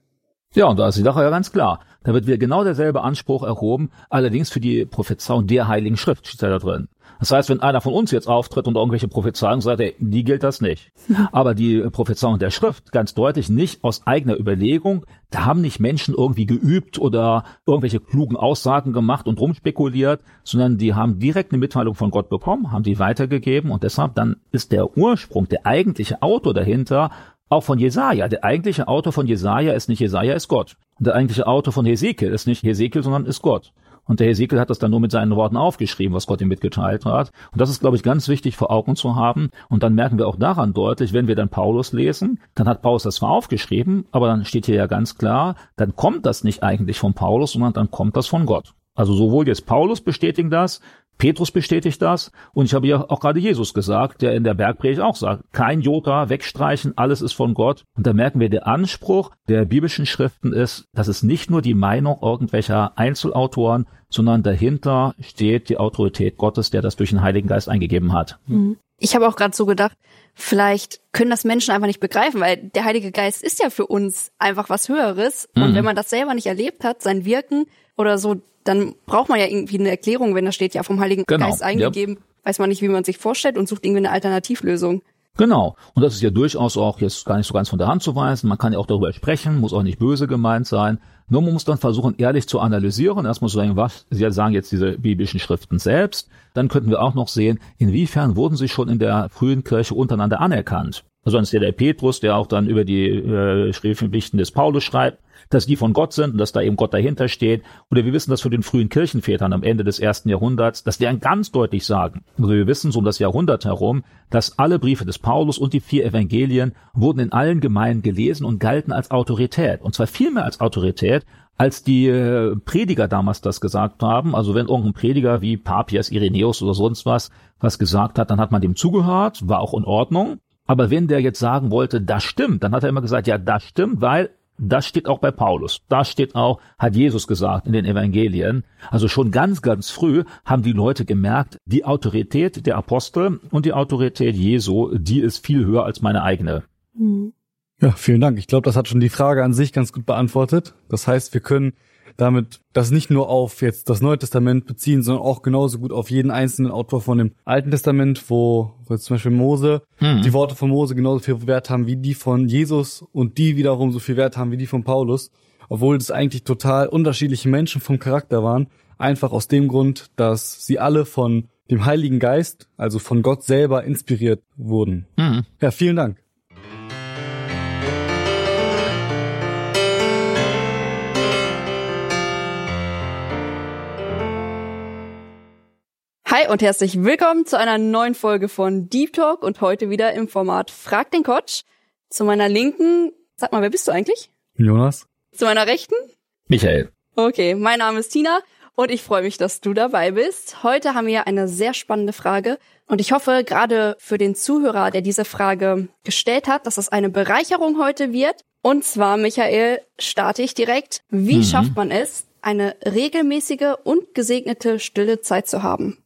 S2: Ja, und da ist die Sache ja ganz klar. Da wird wieder genau derselbe Anspruch erhoben, allerdings für die Prophezeiung der Heiligen Schrift steht da drin. Das heißt, wenn einer von uns jetzt auftritt und irgendwelche Prophezeiungen sagt, ey, die gilt das nicht. Aber die Prophezeiung der Schrift ganz deutlich nicht aus eigener Überlegung. Da haben nicht Menschen irgendwie geübt oder irgendwelche klugen Aussagen gemacht und rumspekuliert, sondern die haben direkt eine Mitteilung von Gott bekommen, haben die weitergegeben und deshalb dann ist der Ursprung, der eigentliche Autor dahinter auch von Jesaja. Der eigentliche Autor von Jesaja ist nicht Jesaja, ist Gott. Und der eigentliche Autor von Hesekiel ist nicht Hesekiel, sondern ist Gott. Und der Hesekiel hat das dann nur mit seinen Worten aufgeschrieben, was Gott ihm mitgeteilt hat. Und das ist, glaube ich, ganz wichtig vor Augen zu haben. Und dann merken wir auch daran deutlich, wenn wir dann Paulus lesen, dann hat Paulus das zwar aufgeschrieben, aber dann steht hier ja ganz klar, dann kommt das nicht eigentlich von Paulus, sondern dann kommt das von Gott. Also sowohl jetzt Paulus bestätigen das, Petrus bestätigt das und ich habe ja auch gerade Jesus gesagt, der in der Bergpredigt auch sagt, kein Jota wegstreichen, alles ist von Gott. Und da merken wir, der Anspruch der biblischen Schriften ist, dass es nicht nur die Meinung irgendwelcher Einzelautoren, sondern dahinter steht die Autorität Gottes, der das durch den Heiligen Geist eingegeben hat.
S1: Mhm. Ich habe auch gerade so gedacht, vielleicht können das Menschen einfach nicht begreifen, weil der Heilige Geist ist ja für uns einfach was Höheres. Und mhm. wenn man das selber nicht erlebt hat, sein Wirken oder so, dann braucht man ja irgendwie eine Erklärung, wenn da steht ja vom Heiligen genau, Geist eingegeben, ja. weiß man nicht, wie man sich vorstellt und sucht irgendwie eine Alternativlösung.
S2: Genau. Und das ist ja durchaus auch jetzt gar nicht so ganz von der Hand zu weisen. Man kann ja auch darüber sprechen, muss auch nicht böse gemeint sein. Nur man muss dann versuchen, ehrlich zu analysieren. Erstmal zu sagen, was Sie sagen jetzt diese biblischen Schriften selbst. Dann könnten wir auch noch sehen, inwiefern wurden sie schon in der frühen Kirche untereinander anerkannt. Also ist ja der Petrus, der auch dann über die äh, Schriftpflichten des Paulus schreibt, dass die von Gott sind und dass da eben Gott dahinter steht. Oder wir wissen das von den frühen Kirchenvätern am Ende des ersten Jahrhunderts, dass die ganz deutlich sagen, also wir wissen so um das Jahrhundert herum, dass alle Briefe des Paulus und die vier Evangelien wurden in allen Gemeinden gelesen und galten als Autorität. Und zwar viel mehr als Autorität, als die äh, Prediger damals das gesagt haben. Also wenn irgendein Prediger wie Papias, Irenäus oder sonst was was gesagt hat, dann hat man dem zugehört, war auch in Ordnung. Aber wenn der jetzt sagen wollte, das stimmt, dann hat er immer gesagt, ja, das stimmt, weil das steht auch bei Paulus. Das steht auch, hat Jesus gesagt in den Evangelien. Also schon ganz, ganz früh haben die Leute gemerkt, die Autorität der Apostel und die Autorität Jesu, die ist viel höher als meine eigene.
S3: Ja, vielen Dank. Ich glaube, das hat schon die Frage an sich ganz gut beantwortet. Das heißt, wir können damit das nicht nur auf jetzt das Neue Testament beziehen, sondern auch genauso gut auf jeden einzelnen Autor von dem Alten Testament, wo, wo zum Beispiel Mose, mhm. die Worte von Mose genauso viel Wert haben wie die von Jesus und die wiederum so viel Wert haben wie die von Paulus, obwohl das eigentlich total unterschiedliche Menschen vom Charakter waren, einfach aus dem Grund, dass sie alle von dem Heiligen Geist, also von Gott selber inspiriert wurden. Mhm. Ja, vielen Dank.
S1: Hi und herzlich willkommen zu einer neuen Folge von Deep Talk und heute wieder im Format Frag den Coach. Zu meiner Linken, sag mal, wer bist du eigentlich?
S3: Jonas.
S1: Zu meiner Rechten?
S2: Michael.
S1: Okay, mein Name ist Tina und ich freue mich, dass du dabei bist. Heute haben wir eine sehr spannende Frage und ich hoffe gerade für den Zuhörer, der diese Frage gestellt hat, dass es eine Bereicherung heute wird. Und zwar, Michael, starte ich direkt. Wie mhm. schafft man es, eine regelmäßige und gesegnete stille Zeit zu haben?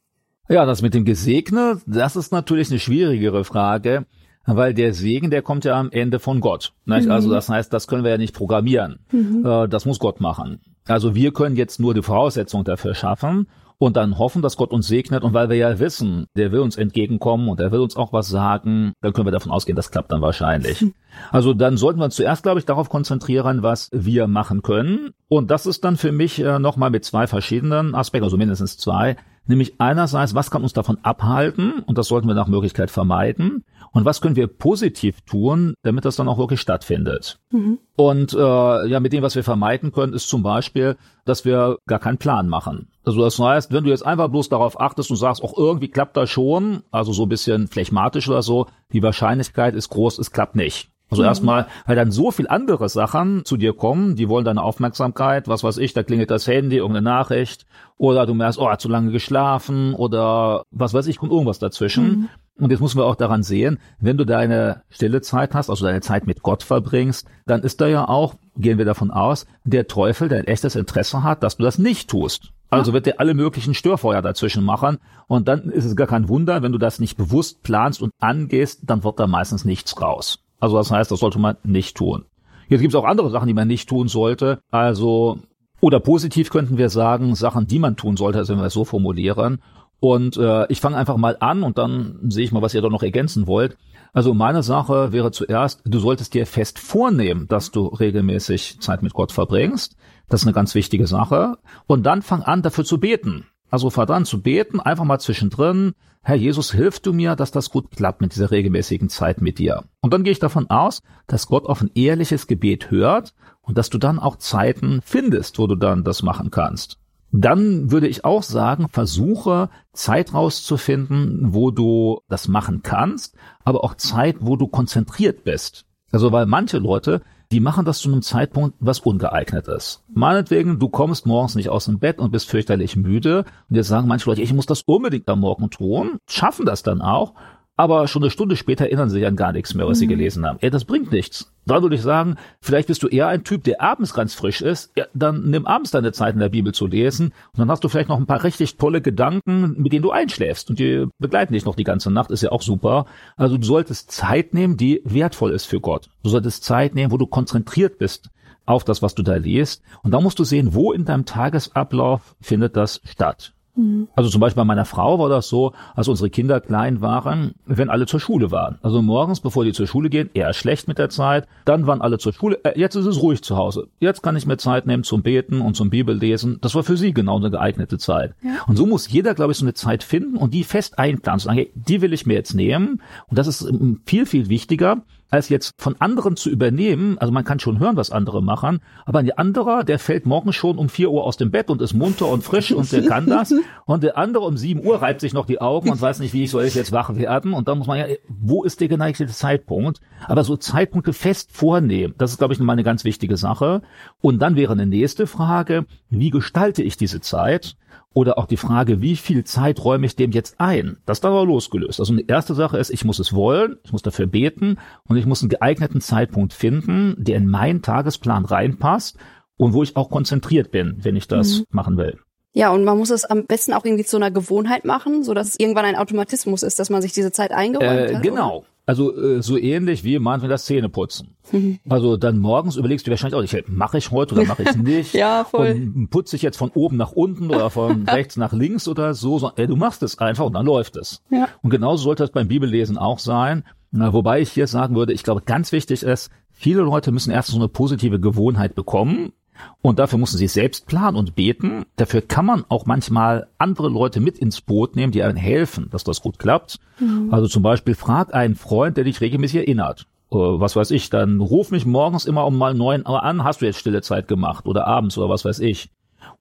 S2: Ja, das mit dem Gesegne, das ist natürlich eine schwierigere Frage, weil der Segen, der kommt ja am Ende von Gott. Mhm. Also das heißt, das können wir ja nicht programmieren. Mhm. Äh, das muss Gott machen. Also wir können jetzt nur die Voraussetzung dafür schaffen und dann hoffen, dass Gott uns segnet. Und weil wir ja wissen, der will uns entgegenkommen und er will uns auch was sagen, dann können wir davon ausgehen, das klappt dann wahrscheinlich. Also dann sollten wir uns zuerst, glaube ich, darauf konzentrieren, was wir machen können. Und das ist dann für mich äh, nochmal mit zwei verschiedenen Aspekten, also mindestens zwei. Nämlich einerseits, was kann uns davon abhalten? Und das sollten wir nach Möglichkeit vermeiden. Und was können wir positiv tun, damit das dann auch wirklich stattfindet? Mhm. Und äh, ja, mit dem, was wir vermeiden können, ist zum Beispiel, dass wir gar keinen Plan machen. Also das heißt, wenn du jetzt einfach bloß darauf achtest und sagst, auch irgendwie klappt das schon, also so ein bisschen phlegmatisch oder so, die Wahrscheinlichkeit ist groß, es klappt nicht. Also mhm. erstmal, weil dann so viel andere Sachen zu dir kommen, die wollen deine Aufmerksamkeit, was weiß ich, da klingelt das Handy, irgendeine Nachricht, oder du merkst, oh, hat zu lange geschlafen, oder was weiß ich, kommt irgendwas dazwischen. Mhm. Und jetzt müssen wir auch daran sehen, wenn du deine stille Zeit hast, also deine Zeit mit Gott verbringst, dann ist da ja auch, gehen wir davon aus, der Teufel, der ein echtes Interesse hat, dass du das nicht tust. Also wird er alle möglichen Störfeuer dazwischen machen. Und dann ist es gar kein Wunder, wenn du das nicht bewusst planst und angehst, dann wird da meistens nichts raus. Also das heißt, das sollte man nicht tun. Jetzt gibt es auch andere Sachen, die man nicht tun sollte. Also, oder positiv könnten wir sagen, Sachen, die man tun sollte, also wenn wir es so formulieren. Und äh, ich fange einfach mal an und dann sehe ich mal, was ihr da noch ergänzen wollt. Also meine Sache wäre zuerst, du solltest dir fest vornehmen, dass du regelmäßig Zeit mit Gott verbringst. Das ist eine ganz wichtige Sache. Und dann fang an, dafür zu beten. Also fang an zu beten, einfach mal zwischendrin. Herr Jesus, hilf du mir, dass das gut klappt mit dieser regelmäßigen Zeit mit dir. Und dann gehe ich davon aus, dass Gott auf ein ehrliches Gebet hört und dass du dann auch Zeiten findest, wo du dann das machen kannst. Dann würde ich auch sagen, versuche Zeit rauszufinden, wo du das machen kannst, aber auch Zeit, wo du konzentriert bist. Also weil manche Leute, die machen das zu einem Zeitpunkt, was ungeeignet ist. Meinetwegen, du kommst morgens nicht aus dem Bett und bist fürchterlich müde. Und jetzt sagen manche Leute, ich muss das unbedingt am Morgen tun, schaffen das dann auch aber schon eine Stunde später erinnern sie sich an gar nichts mehr, was mhm. sie gelesen haben. Ey, das bringt nichts. Dann würde ich sagen, vielleicht bist du eher ein Typ, der abends ganz frisch ist. Ja, dann nimm abends deine Zeit in der Bibel zu lesen und dann hast du vielleicht noch ein paar richtig tolle Gedanken, mit denen du einschläfst und die begleiten dich noch die ganze Nacht, ist ja auch super. Also du solltest Zeit nehmen, die wertvoll ist für Gott. Du solltest Zeit nehmen, wo du konzentriert bist auf das, was du da liest. Und da musst du sehen, wo in deinem Tagesablauf findet das statt. Mhm. Also zum Beispiel bei meiner Frau war das so, als unsere Kinder klein waren, wenn alle zur Schule waren. Also morgens, bevor die zur Schule gehen, eher schlecht mit der Zeit. Dann waren alle zur Schule. Äh, jetzt ist es ruhig zu Hause. Jetzt kann ich mir Zeit nehmen zum Beten und zum Bibellesen. Das war für sie genau eine geeignete Zeit. Ja. Und so muss jeder, glaube ich, so eine Zeit finden und die fest einplanen. Sagen, hey, die will ich mir jetzt nehmen. Und das ist ähm, viel, viel wichtiger, als jetzt von anderen zu übernehmen. Also man kann schon hören, was andere machen, aber ein anderer, der fällt morgen schon um vier Uhr aus dem Bett und ist munter und frisch und der kann das. Und der andere um sieben Uhr reibt sich noch die Augen und weiß nicht, wie ich soll ich jetzt wach werden. Und dann muss man ja, wo ist der geneigte Zeitpunkt? Aber so Zeitpunkte fest vornehmen, das ist, glaube ich, mal eine ganz wichtige Sache. Und dann wäre eine nächste Frage, wie gestalte ich diese Zeit? Oder auch die Frage, wie viel Zeit räume ich dem jetzt ein? Das ist dann aber losgelöst. Also eine erste Sache ist, ich muss es wollen, ich muss dafür beten und ich muss einen geeigneten Zeitpunkt finden, der in meinen Tagesplan reinpasst und wo ich auch konzentriert bin, wenn ich das mhm. machen will.
S1: Ja, und man muss es am besten auch irgendwie zu einer Gewohnheit machen, so dass es irgendwann ein Automatismus ist, dass man sich diese Zeit eingeräumt
S2: äh,
S1: hat.
S2: Genau. Oder? Also äh, so ähnlich wie manchmal das Zähneputzen. Also dann morgens überlegst du wahrscheinlich auch hey, mache ich heute oder mache ich nicht?
S1: ja, voll.
S2: Und putze ich jetzt von oben nach unten oder von rechts nach links oder so. so ey, du machst es einfach und dann läuft es. Ja. Und genauso sollte es beim Bibellesen auch sein. Na, wobei ich hier sagen würde, ich glaube, ganz wichtig ist, viele Leute müssen erst so eine positive Gewohnheit bekommen, und dafür müssen sie selbst planen und beten. Dafür kann man auch manchmal andere Leute mit ins Boot nehmen, die einem helfen, dass das gut klappt. Mhm. Also zum Beispiel frag einen Freund, der dich regelmäßig erinnert. Äh, was weiß ich, dann ruf mich morgens immer um mal neun Uhr an, hast du jetzt stille Zeit gemacht oder abends oder was weiß ich.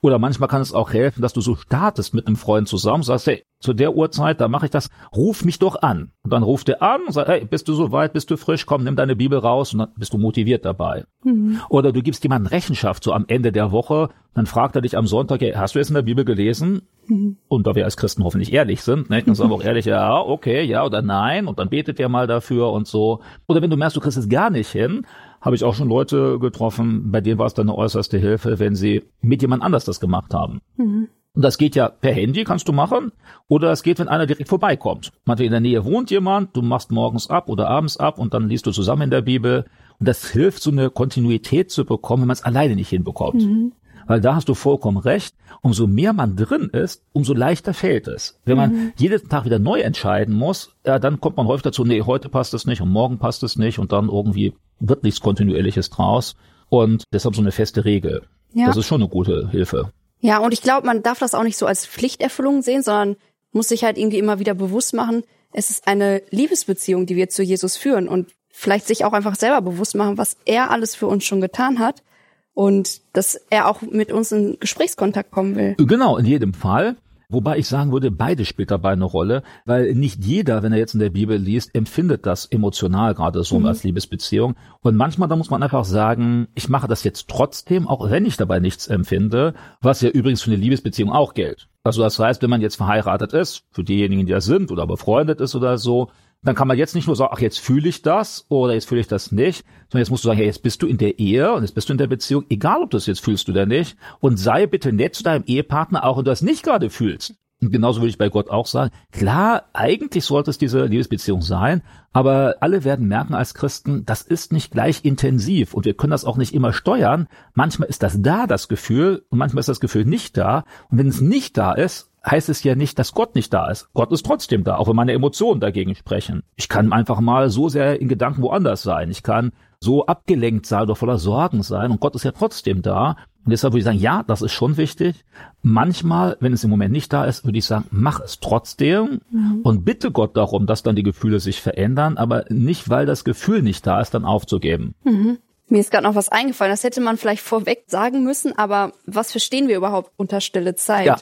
S2: Oder manchmal kann es auch helfen, dass du so startest mit einem Freund zusammen, sagst, hey, zu der Uhrzeit, da mache ich das, ruf mich doch an. Und dann ruft er an und sagt, hey, bist du so weit, bist du frisch, komm, nimm deine Bibel raus und dann bist du motiviert dabei. Mhm. Oder du gibst jemandem Rechenschaft so am Ende der Woche, dann fragt er dich am Sonntag, hey, hast du jetzt in der Bibel gelesen? Mhm. Und da wir als Christen hoffentlich ehrlich sind, ne, dann sagen wir auch ehrlich, ja, okay, ja oder nein, und dann betet er mal dafür und so. Oder wenn du merkst, du kriegst es gar nicht hin, habe ich auch schon Leute getroffen, bei denen war es dann eine äußerste Hilfe, wenn sie mit jemand anders das gemacht haben. Mhm. Und das geht ja per Handy, kannst du machen. Oder es geht, wenn einer direkt vorbeikommt. Man in der Nähe wohnt jemand, du machst morgens ab oder abends ab und dann liest du zusammen in der Bibel. Und das hilft, so eine Kontinuität zu bekommen, wenn man es alleine nicht hinbekommt. Mhm. Weil da hast du vollkommen recht. Umso mehr man drin ist, umso leichter fällt es. Wenn man mhm. jeden Tag wieder neu entscheiden muss, ja, dann kommt man häufig dazu, nee, heute passt es nicht und morgen passt es nicht und dann irgendwie wird nichts Kontinuierliches draus. Und deshalb so eine feste Regel. Ja. Das ist schon eine gute Hilfe.
S1: Ja, und ich glaube, man darf das auch nicht so als Pflichterfüllung sehen, sondern muss sich halt irgendwie immer wieder bewusst machen, es ist eine Liebesbeziehung, die wir zu Jesus führen und vielleicht sich auch einfach selber bewusst machen, was er alles für uns schon getan hat und dass er auch mit uns in Gesprächskontakt kommen will.
S2: Genau, in jedem Fall. Wobei ich sagen würde, beide spielt dabei eine Rolle, weil nicht jeder, wenn er jetzt in der Bibel liest, empfindet das emotional gerade so mhm. als Liebesbeziehung. Und manchmal, da muss man einfach sagen, ich mache das jetzt trotzdem, auch wenn ich dabei nichts empfinde, was ja übrigens für eine Liebesbeziehung auch gilt. Also das heißt, wenn man jetzt verheiratet ist, für diejenigen, die das sind oder befreundet ist oder so, dann kann man jetzt nicht nur sagen, ach, jetzt fühle ich das oder jetzt fühle ich das nicht, sondern jetzt musst du sagen, ja, jetzt bist du in der Ehe und jetzt bist du in der Beziehung, egal ob du es jetzt fühlst oder nicht, und sei bitte nett zu deinem Ehepartner, auch wenn du das nicht gerade fühlst. Und genauso würde ich bei Gott auch sagen. Klar, eigentlich sollte es diese Liebesbeziehung sein, aber alle werden merken als Christen, das ist nicht gleich intensiv und wir können das auch nicht immer steuern. Manchmal ist das da, das Gefühl, und manchmal ist das Gefühl nicht da. Und wenn es nicht da ist, heißt es ja nicht, dass Gott nicht da ist. Gott ist trotzdem da, auch wenn meine Emotionen dagegen sprechen. Ich kann einfach mal so sehr in Gedanken woanders sein. Ich kann so abgelenkt sein oder voller Sorgen sein und Gott ist ja trotzdem da. Und deshalb würde ich sagen, ja, das ist schon wichtig. Manchmal, wenn es im Moment nicht da ist, würde ich sagen, mach es trotzdem mhm. und bitte Gott darum, dass dann die Gefühle sich verändern, aber nicht, weil das Gefühl nicht da ist, dann aufzugeben.
S1: Mhm. Mir ist gerade noch was eingefallen, das hätte man vielleicht vorweg sagen müssen, aber was verstehen wir überhaupt unter stille Zeit?
S2: Ja.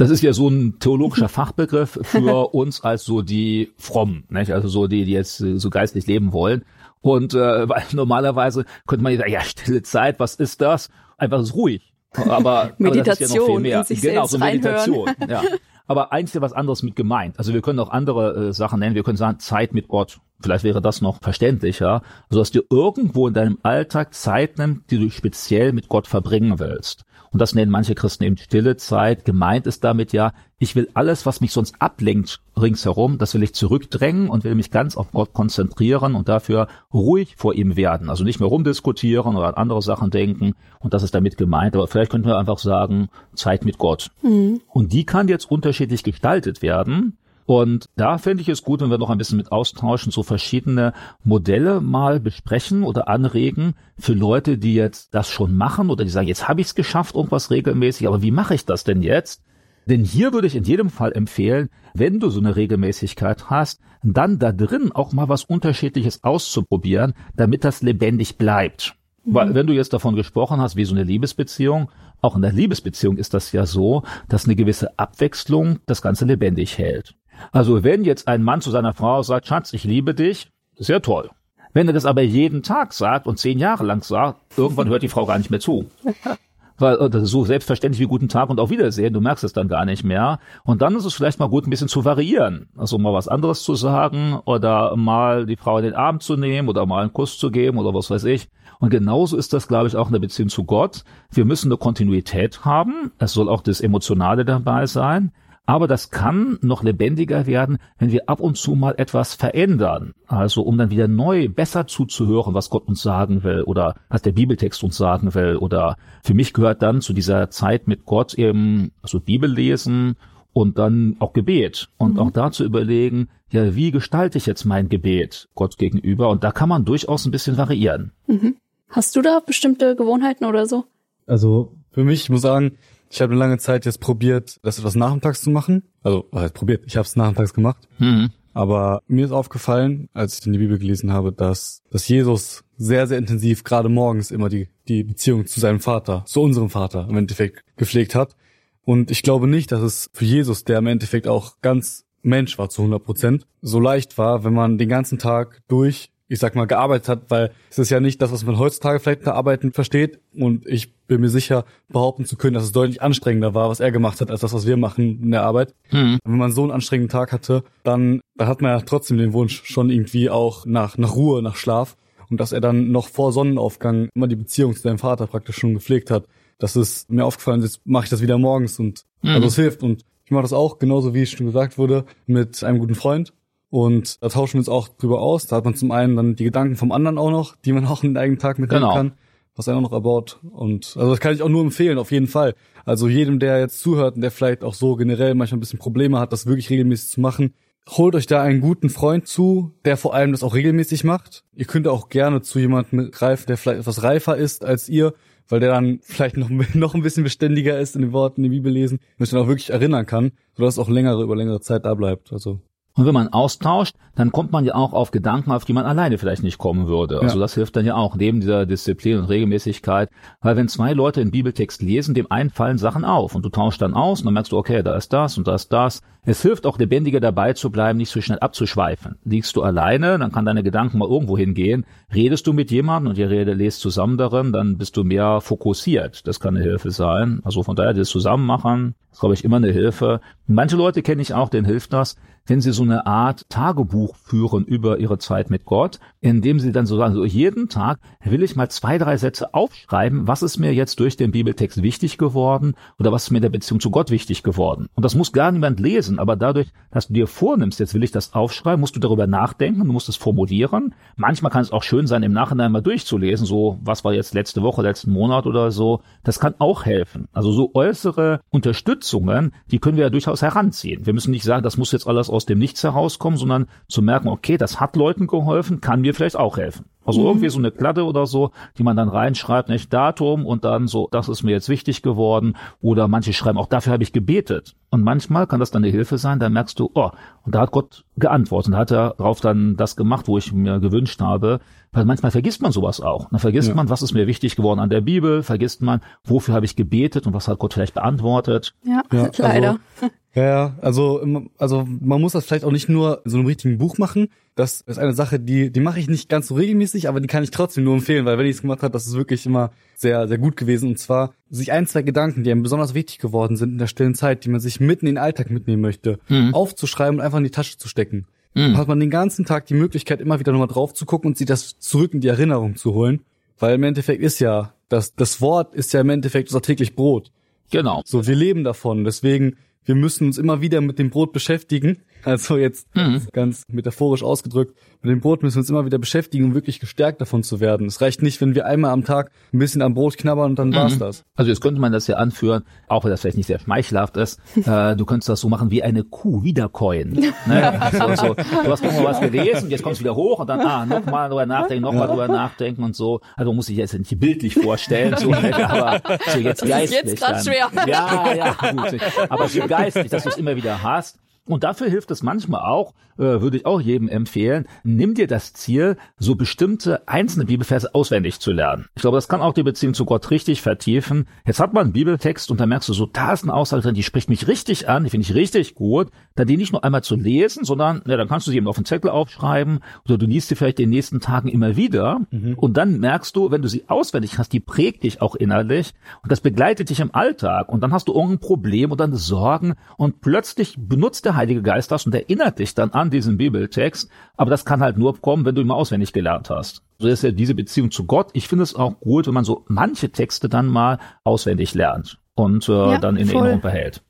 S2: Das ist ja so ein theologischer Fachbegriff für uns als so die Frommen, nicht? also so die, die jetzt so geistlich leben wollen. Und äh, weil normalerweise könnte man sagen, ja, stille Zeit, was ist das? einfach ist ruhig. Aber,
S1: Meditation aber das ist ja noch viel
S2: mehr. genau,
S1: so
S2: Meditation. ja. Aber eigentlich ist was anderes mit gemeint. Also wir können auch andere äh, Sachen nennen. Wir können sagen Zeit mit Gott. Vielleicht wäre das noch verständlicher. Also dass du irgendwo in deinem Alltag Zeit nimmst, die du speziell mit Gott verbringen willst. Und das nennen manche Christen eben stille Zeit. Gemeint ist damit ja, ich will alles, was mich sonst ablenkt ringsherum, das will ich zurückdrängen und will mich ganz auf Gott konzentrieren und dafür ruhig vor ihm werden. Also nicht mehr rumdiskutieren oder an andere Sachen denken. Und das ist damit gemeint. Aber vielleicht könnten wir einfach sagen, Zeit mit Gott. Mhm. Und die kann jetzt unterschiedlich gestaltet werden. Und da fände ich es gut, wenn wir noch ein bisschen mit austauschen, so verschiedene Modelle mal besprechen oder anregen für Leute, die jetzt das schon machen oder die sagen, jetzt habe ich es geschafft, irgendwas regelmäßig, aber wie mache ich das denn jetzt? Denn hier würde ich in jedem Fall empfehlen, wenn du so eine Regelmäßigkeit hast, dann da drin auch mal was Unterschiedliches auszuprobieren, damit das lebendig bleibt. Mhm. Weil wenn du jetzt davon gesprochen hast, wie so eine Liebesbeziehung, auch in der Liebesbeziehung ist das ja so, dass eine gewisse Abwechslung das Ganze lebendig hält. Also wenn jetzt ein Mann zu seiner Frau sagt, Schatz, ich liebe dich, ist ja toll. Wenn er das aber jeden Tag sagt und zehn Jahre lang sagt, irgendwann hört die Frau gar nicht mehr zu. Weil äh, das ist so selbstverständlich wie guten Tag und auf Wiedersehen, du merkst es dann gar nicht mehr. Und dann ist es vielleicht mal gut, ein bisschen zu variieren. Also mal was anderes zu sagen oder mal die Frau in den Arm zu nehmen oder mal einen Kuss zu geben oder was weiß ich. Und genauso ist das, glaube ich, auch in der Beziehung zu Gott. Wir müssen eine Kontinuität haben. Es soll auch das Emotionale dabei sein. Aber das kann noch lebendiger werden, wenn wir ab und zu mal etwas verändern. Also um dann wieder neu, besser zuzuhören, was Gott uns sagen will oder was der Bibeltext uns sagen will. Oder für mich gehört dann zu dieser Zeit mit Gott eben, also Bibel lesen und dann auch Gebet. Und mhm. auch dazu überlegen, ja, wie gestalte ich jetzt mein Gebet Gott gegenüber? Und da kann man durchaus ein bisschen variieren.
S1: Mhm. Hast du da bestimmte Gewohnheiten oder so?
S3: Also für mich, ich muss sagen, ich habe eine lange Zeit jetzt probiert, das etwas nachmittags zu machen. Also, was heißt probiert? Ich habe es nachmittags gemacht. Mhm. Aber mir ist aufgefallen, als ich in die Bibel gelesen habe, dass, dass Jesus sehr, sehr intensiv gerade morgens immer die, die Beziehung zu seinem Vater, zu unserem Vater im Endeffekt gepflegt hat. Und ich glaube nicht, dass es für Jesus, der im Endeffekt auch ganz Mensch war zu 100 Prozent, so leicht war, wenn man den ganzen Tag durch ich sag mal, gearbeitet hat, weil es ist ja nicht das, was man heutzutage vielleicht unter Arbeiten versteht. Und ich bin mir sicher, behaupten zu können, dass es deutlich anstrengender war, was er gemacht hat, als das, was wir machen in der Arbeit. Mhm. Wenn man so einen anstrengenden Tag hatte, dann, dann hat man ja trotzdem den Wunsch schon irgendwie auch nach, nach Ruhe, nach Schlaf. Und dass er dann noch vor Sonnenaufgang immer die Beziehung zu seinem Vater praktisch schon gepflegt hat. Das ist mir aufgefallen, jetzt mache ich das wieder morgens und mhm. also es hilft. Und ich mache das auch, genauso wie es schon gesagt wurde, mit einem guten Freund. Und da tauschen wir uns auch drüber aus. Da hat man zum einen dann die Gedanken vom anderen auch noch, die man auch in den eigenen Tag mitnehmen genau. kann, was er auch noch erbaut. Und also das kann ich auch nur empfehlen, auf jeden Fall. Also jedem, der jetzt zuhört und der vielleicht auch so generell manchmal ein bisschen Probleme hat, das wirklich regelmäßig zu machen, holt euch da einen guten Freund zu, der vor allem das auch regelmäßig macht. Ihr könnt auch gerne zu jemandem greifen, der vielleicht etwas reifer ist als ihr, weil der dann vielleicht noch, noch ein bisschen beständiger ist in den Worten, in der Bibel lesen, und euch dann auch wirklich erinnern kann, sodass es auch längere, über längere Zeit da bleibt. Also
S2: und wenn man austauscht, dann kommt man ja auch auf Gedanken, auf die man alleine vielleicht nicht kommen würde. Also ja. das hilft dann ja auch neben dieser Disziplin und Regelmäßigkeit. Weil wenn zwei Leute einen Bibeltext lesen, dem einen fallen Sachen auf und du tauschst dann aus und dann merkst du, okay, da ist das und da ist das. Es hilft auch lebendiger dabei zu bleiben, nicht so schnell abzuschweifen. Liegst du alleine, dann kann deine Gedanken mal irgendwo hingehen. Redest du mit jemandem und ihr redet, lest zusammen darin, dann bist du mehr fokussiert. Das kann eine Hilfe sein. Also von daher das Zusammenmachen ist, glaube ich, immer eine Hilfe. Manche Leute kenne ich auch, denen hilft das, wenn Sie so eine Art Tagebuch führen über Ihre Zeit mit Gott, indem Sie dann so sagen, so jeden Tag will ich mal zwei, drei Sätze aufschreiben, was ist mir jetzt durch den Bibeltext wichtig geworden oder was ist mir in der Beziehung zu Gott wichtig geworden. Und das muss gar niemand lesen, aber dadurch, dass du dir vornimmst, jetzt will ich das aufschreiben, musst du darüber nachdenken, du musst es formulieren. Manchmal kann es auch schön sein, im Nachhinein mal durchzulesen, so was war jetzt letzte Woche, letzten Monat oder so. Das kann auch helfen. Also so äußere Unterstützungen, die können wir ja durchaus heranziehen. Wir müssen nicht sagen, das muss jetzt alles aus dem Nichts herauskommen, sondern zu merken, okay, das hat Leuten geholfen, kann mir vielleicht auch helfen. Also mhm. irgendwie so eine Klatte oder so, die man dann reinschreibt, nicht Datum und dann so, das ist mir jetzt wichtig geworden. Oder manche schreiben, auch dafür habe ich gebetet. Und manchmal kann das dann eine Hilfe sein, da merkst du, oh, und da hat Gott geantwortet und da hat er darauf dann das gemacht, wo ich mir gewünscht habe. Weil manchmal vergisst man sowas auch. Dann vergisst ja. man, was ist mir wichtig geworden an der Bibel, vergisst man, wofür habe ich gebetet und was hat Gott vielleicht beantwortet.
S1: Ja, ja leider.
S3: Also, ja, also, also man muss das vielleicht auch nicht nur in so einem richtigen Buch machen. Das ist eine Sache, die, die mache ich nicht ganz so regelmäßig, aber die kann ich trotzdem nur empfehlen, weil wenn ich es gemacht habe, das ist wirklich immer sehr, sehr gut gewesen. Und zwar sich ein, zwei Gedanken, die einem besonders wichtig geworden sind in der stillen Zeit, die man sich mitten in den Alltag mitnehmen möchte, mhm. aufzuschreiben und einfach in die Tasche zu stecken. Mhm. Hat man den ganzen Tag die Möglichkeit, immer wieder nochmal drauf zu gucken und sich das zurück in die Erinnerung zu holen. Weil im Endeffekt ist ja, das, das Wort ist ja im Endeffekt unser täglich Brot.
S2: Genau.
S3: So, wir leben davon. Deswegen wir müssen uns immer wieder mit dem Brot beschäftigen. Also jetzt mhm. ganz metaphorisch ausgedrückt, mit dem Brot müssen wir uns immer wieder beschäftigen, um wirklich gestärkt davon zu werden. Es reicht nicht, wenn wir einmal am Tag ein bisschen am Brot knabbern und dann mhm. war's das.
S2: Also jetzt könnte man das ja anführen, auch wenn das vielleicht nicht sehr schmeichelhaft ist, äh, du könntest das so machen wie eine Kuh, wiederkäuen. Ne? Also, so, du hast nochmal was gelesen, jetzt kommst du wieder hoch und dann, ah, nochmal drüber nachdenken, nochmal ja. drüber nachdenken und so. Also man muss sich jetzt nicht bildlich vorstellen, so, aber so jetzt geistlich.
S1: Jetzt gerade schwer.
S2: Ja, ja, gut. Aber so geistlich, dass du es immer wieder hast. Und dafür hilft es manchmal auch, äh, würde ich auch jedem empfehlen, nimm dir das Ziel, so bestimmte einzelne Bibelverse auswendig zu lernen. Ich glaube, das kann auch die Beziehung zu Gott richtig vertiefen. Jetzt hat man einen Bibeltext und da merkst du so, da ist eine Aussage drin, die spricht mich richtig an, die finde ich richtig gut. Dann die nicht nur einmal zu lesen, sondern ja, dann kannst du sie eben auf den Zettel aufschreiben oder du liest sie vielleicht in den nächsten Tagen immer wieder. Mhm. Und dann merkst du, wenn du sie auswendig hast, die prägt dich auch innerlich und das begleitet dich im Alltag. Und dann hast du irgendein Problem oder eine Sorgen und plötzlich benutzt der Heilige Geist das und erinnert dich dann an diesen Bibeltext. Aber das kann halt nur kommen, wenn du ihn auswendig gelernt hast. So ist ja diese Beziehung zu Gott. Ich finde es auch gut, wenn man so manche Texte dann mal auswendig lernt und äh, ja, dann in voll. Erinnerung behält.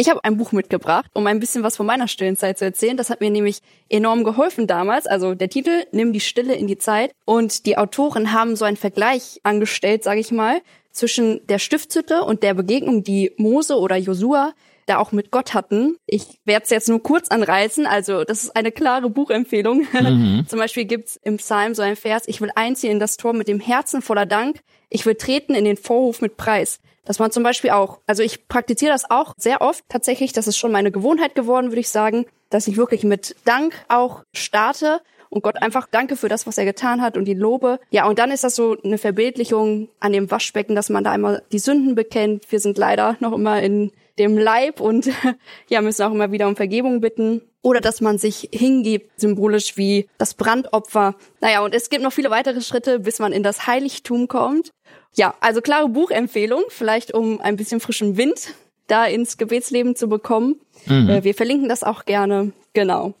S1: Ich habe ein Buch mitgebracht, um ein bisschen was von meiner stillen Zeit zu erzählen. Das hat mir nämlich enorm geholfen damals. Also der Titel Nimm die Stille in die Zeit. Und die Autoren haben so einen Vergleich angestellt, sage ich mal, zwischen der Stiftshütte und der Begegnung, die Mose oder Josua da auch mit Gott hatten. Ich werde es jetzt nur kurz anreißen, also das ist eine klare Buchempfehlung. Mhm. Zum Beispiel gibt's im Psalm so ein Vers, ich will einziehen in das Tor mit dem Herzen voller Dank, ich will treten in den Vorhof mit Preis. Das man zum Beispiel auch, also ich praktiziere das auch sehr oft tatsächlich, das ist schon meine Gewohnheit geworden, würde ich sagen, dass ich wirklich mit Dank auch starte und Gott einfach danke für das, was er getan hat und die lobe. Ja, und dann ist das so eine Verbildlichung an dem Waschbecken, dass man da einmal die Sünden bekennt. Wir sind leider noch immer in dem Leib und ja, müssen auch immer wieder um Vergebung bitten. Oder dass man sich hingibt, symbolisch wie das Brandopfer. Naja, und es gibt noch viele weitere Schritte, bis man in das Heiligtum kommt. Ja, also klare Buchempfehlung, vielleicht um ein bisschen frischen Wind da ins Gebetsleben zu bekommen. Mhm. Äh, wir verlinken das auch gerne. Genau.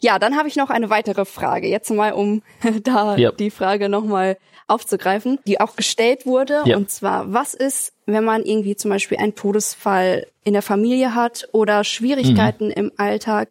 S1: Ja, dann habe ich noch eine weitere Frage. Jetzt mal, um da ja. die Frage nochmal aufzugreifen, die auch gestellt wurde. Ja. Und zwar, was ist, wenn man irgendwie zum Beispiel einen Todesfall in der Familie hat oder Schwierigkeiten mhm. im Alltag?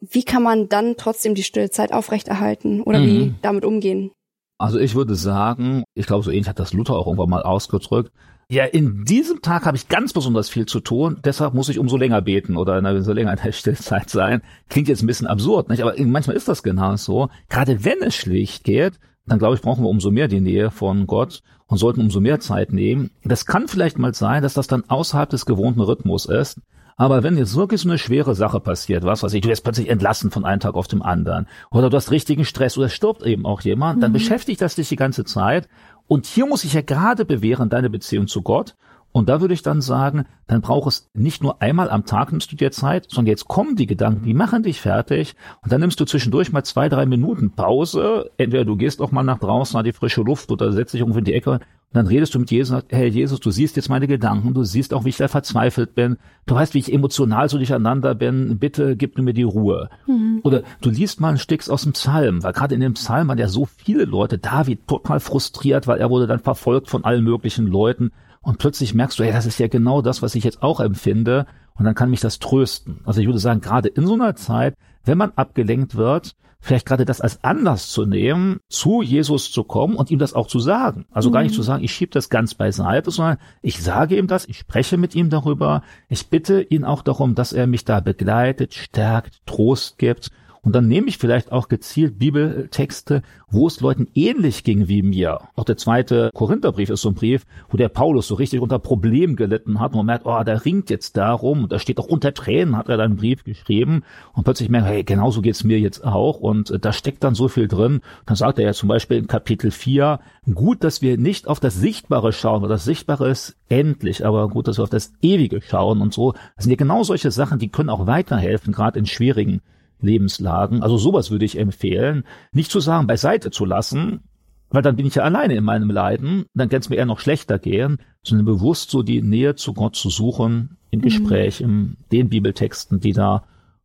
S1: Wie kann man dann trotzdem die Stillzeit aufrechterhalten oder mhm. wie damit umgehen?
S2: Also ich würde sagen, ich glaube, so ähnlich hat das Luther auch irgendwann mal ausgedrückt. Ja, in diesem Tag habe ich ganz besonders viel zu tun, deshalb muss ich umso länger beten oder so länger in der Stillzeit sein. Klingt jetzt ein bisschen absurd, nicht? aber manchmal ist das genau so. Gerade wenn es schlicht geht, dann glaube ich, brauchen wir umso mehr die Nähe von Gott und sollten umso mehr Zeit nehmen. Das kann vielleicht mal sein, dass das dann außerhalb des gewohnten Rhythmus ist. Aber wenn jetzt wirklich so eine schwere Sache passiert, was weiß ich, du wirst plötzlich entlassen von einem Tag auf dem anderen, oder du hast richtigen Stress oder stirbt eben auch jemand, mhm. dann beschäftigt das dich die ganze Zeit. Und hier muss sich ja gerade bewähren, deine Beziehung zu Gott. Und da würde ich dann sagen, dann braucht es nicht nur einmal am Tag nimmst du dir Zeit, sondern jetzt kommen die Gedanken, die machen dich fertig und dann nimmst du zwischendurch mal zwei, drei Minuten Pause. Entweder du gehst auch mal nach draußen an die frische Luft oder setzt dich irgendwo in die Ecke und dann redest du mit Jesus und sagst, hey Jesus, du siehst jetzt meine Gedanken, du siehst auch, wie ich da verzweifelt bin, du weißt, wie ich emotional so durcheinander bin, bitte gib mir die Ruhe. Mhm. Oder du liest mal ein Stück aus dem Psalm, weil gerade in dem Psalm waren ja so viele Leute, David total frustriert, weil er wurde dann verfolgt von allen möglichen Leuten und plötzlich merkst du, hey, das ist ja genau das, was ich jetzt auch empfinde. Und dann kann mich das trösten. Also ich würde sagen, gerade in so einer Zeit, wenn man abgelenkt wird, vielleicht gerade das als Anlass zu nehmen, zu Jesus zu kommen und ihm das auch zu sagen. Also mhm. gar nicht mhm. zu sagen, ich schiebe das ganz beiseite, sondern ich sage ihm das, ich spreche mit ihm darüber, ich bitte ihn auch darum, dass er mich da begleitet, stärkt, Trost gibt und dann nehme ich vielleicht auch gezielt Bibeltexte, wo es Leuten ähnlich ging wie mir. Auch der zweite Korintherbrief ist so ein Brief, wo der Paulus so richtig unter Problemen gelitten hat und man merkt, oh, der ringt jetzt darum und da steht auch unter Tränen hat er dann einen Brief geschrieben und plötzlich merkt, hey, genauso geht's mir jetzt auch und äh, da steckt dann so viel drin. Dann sagt er ja zum Beispiel in Kapitel 4, gut, dass wir nicht auf das Sichtbare schauen, weil das Sichtbare ist endlich, aber gut, dass wir auf das Ewige schauen und so. Das sind ja genau solche Sachen, die können auch weiterhelfen, gerade in schwierigen Lebenslagen. Also sowas würde ich empfehlen, nicht zu sagen, beiseite zu lassen, weil dann bin ich ja alleine in meinem Leiden, dann kann es mir eher noch schlechter gehen, sondern bewusst so die Nähe zu Gott zu suchen, im mhm. Gespräch, in den Bibeltexten, die da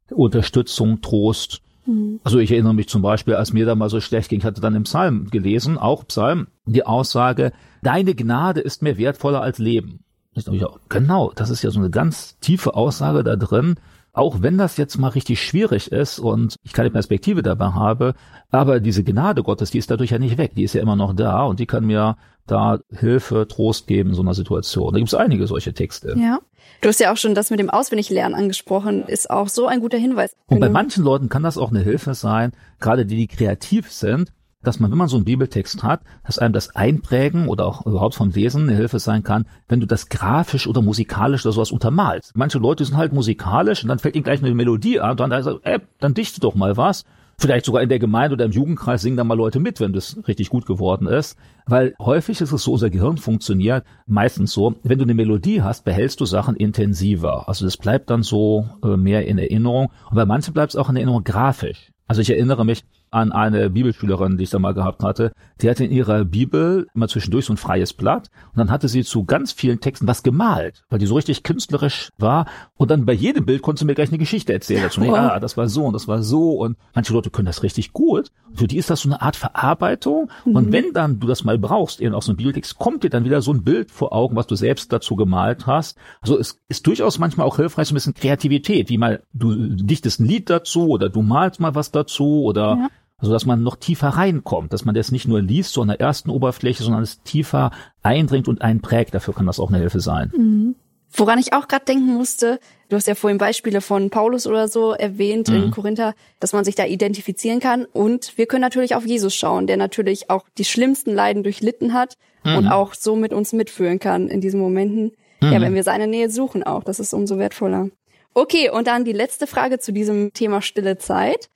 S2: Unterstützung, Trost. Mhm. Also ich erinnere mich zum Beispiel, als mir da mal so schlecht ging, ich hatte dann im Psalm gelesen, auch Psalm, die Aussage, deine Gnade ist mir wertvoller als Leben. Ich dachte, ja, genau, das ist ja so eine ganz tiefe Aussage da drin, auch wenn das jetzt mal richtig schwierig ist und ich keine Perspektive dabei habe, aber diese Gnade Gottes, die ist dadurch ja nicht weg, die ist ja immer noch da und die kann mir da Hilfe, Trost geben in so einer Situation. Da gibt es einige solche Texte.
S1: Ja. Du hast ja auch schon das mit dem Auswendiglernen angesprochen, ist auch so ein guter Hinweis.
S2: Und bei manchen Leuten kann das auch eine Hilfe sein, gerade die, die kreativ sind, dass man, wenn man so einen Bibeltext hat, dass einem das Einprägen oder auch überhaupt vom Lesen eine Hilfe sein kann, wenn du das grafisch oder musikalisch oder sowas untermalst. Manche Leute sind halt musikalisch und dann fällt ihnen gleich eine Melodie an und dann, also, äh, dann dichte doch mal was. Vielleicht sogar in der Gemeinde oder im Jugendkreis singen da mal Leute mit, wenn das richtig gut geworden ist. Weil häufig ist es so, unser Gehirn funktioniert meistens so, wenn du eine Melodie hast, behältst du Sachen intensiver. Also das bleibt dann so äh, mehr in Erinnerung. Und bei manchen bleibt es auch in Erinnerung grafisch. Also ich erinnere mich, an eine Bibelschülerin, die ich da mal gehabt hatte. Die hatte in ihrer Bibel immer zwischendurch so ein freies Blatt und dann hatte sie zu ganz vielen Texten was gemalt, weil die so richtig künstlerisch war und dann bei jedem Bild konnte sie mir gleich eine Geschichte erzählen dazu. Ja, ah, das war so und das war so und manche Leute können das richtig gut. Für die ist das so eine Art Verarbeitung mhm. und wenn dann du das mal brauchst, eben aus so einem Bibeltext, kommt dir dann wieder so ein Bild vor Augen, was du selbst dazu gemalt hast. Also es ist durchaus manchmal auch hilfreich, so ein bisschen Kreativität, wie mal du dichtest ein Lied dazu oder du malst mal was dazu oder ja. Also dass man noch tiefer reinkommt, dass man das nicht nur liest, so an der ersten Oberfläche, sondern es tiefer eindringt und einprägt. Dafür kann das auch eine Hilfe sein.
S1: Mhm. Woran ich auch gerade denken musste, du hast ja vorhin Beispiele von Paulus oder so erwähnt mhm. in Korinther, dass man sich da identifizieren kann. Und wir können natürlich auf Jesus schauen, der natürlich auch die schlimmsten Leiden durchlitten hat mhm. und auch so mit uns mitfühlen kann in diesen Momenten. Mhm. Ja, wenn wir seine Nähe suchen auch, das ist umso wertvoller. Okay, und dann die letzte Frage zu diesem Thema stille Zeit.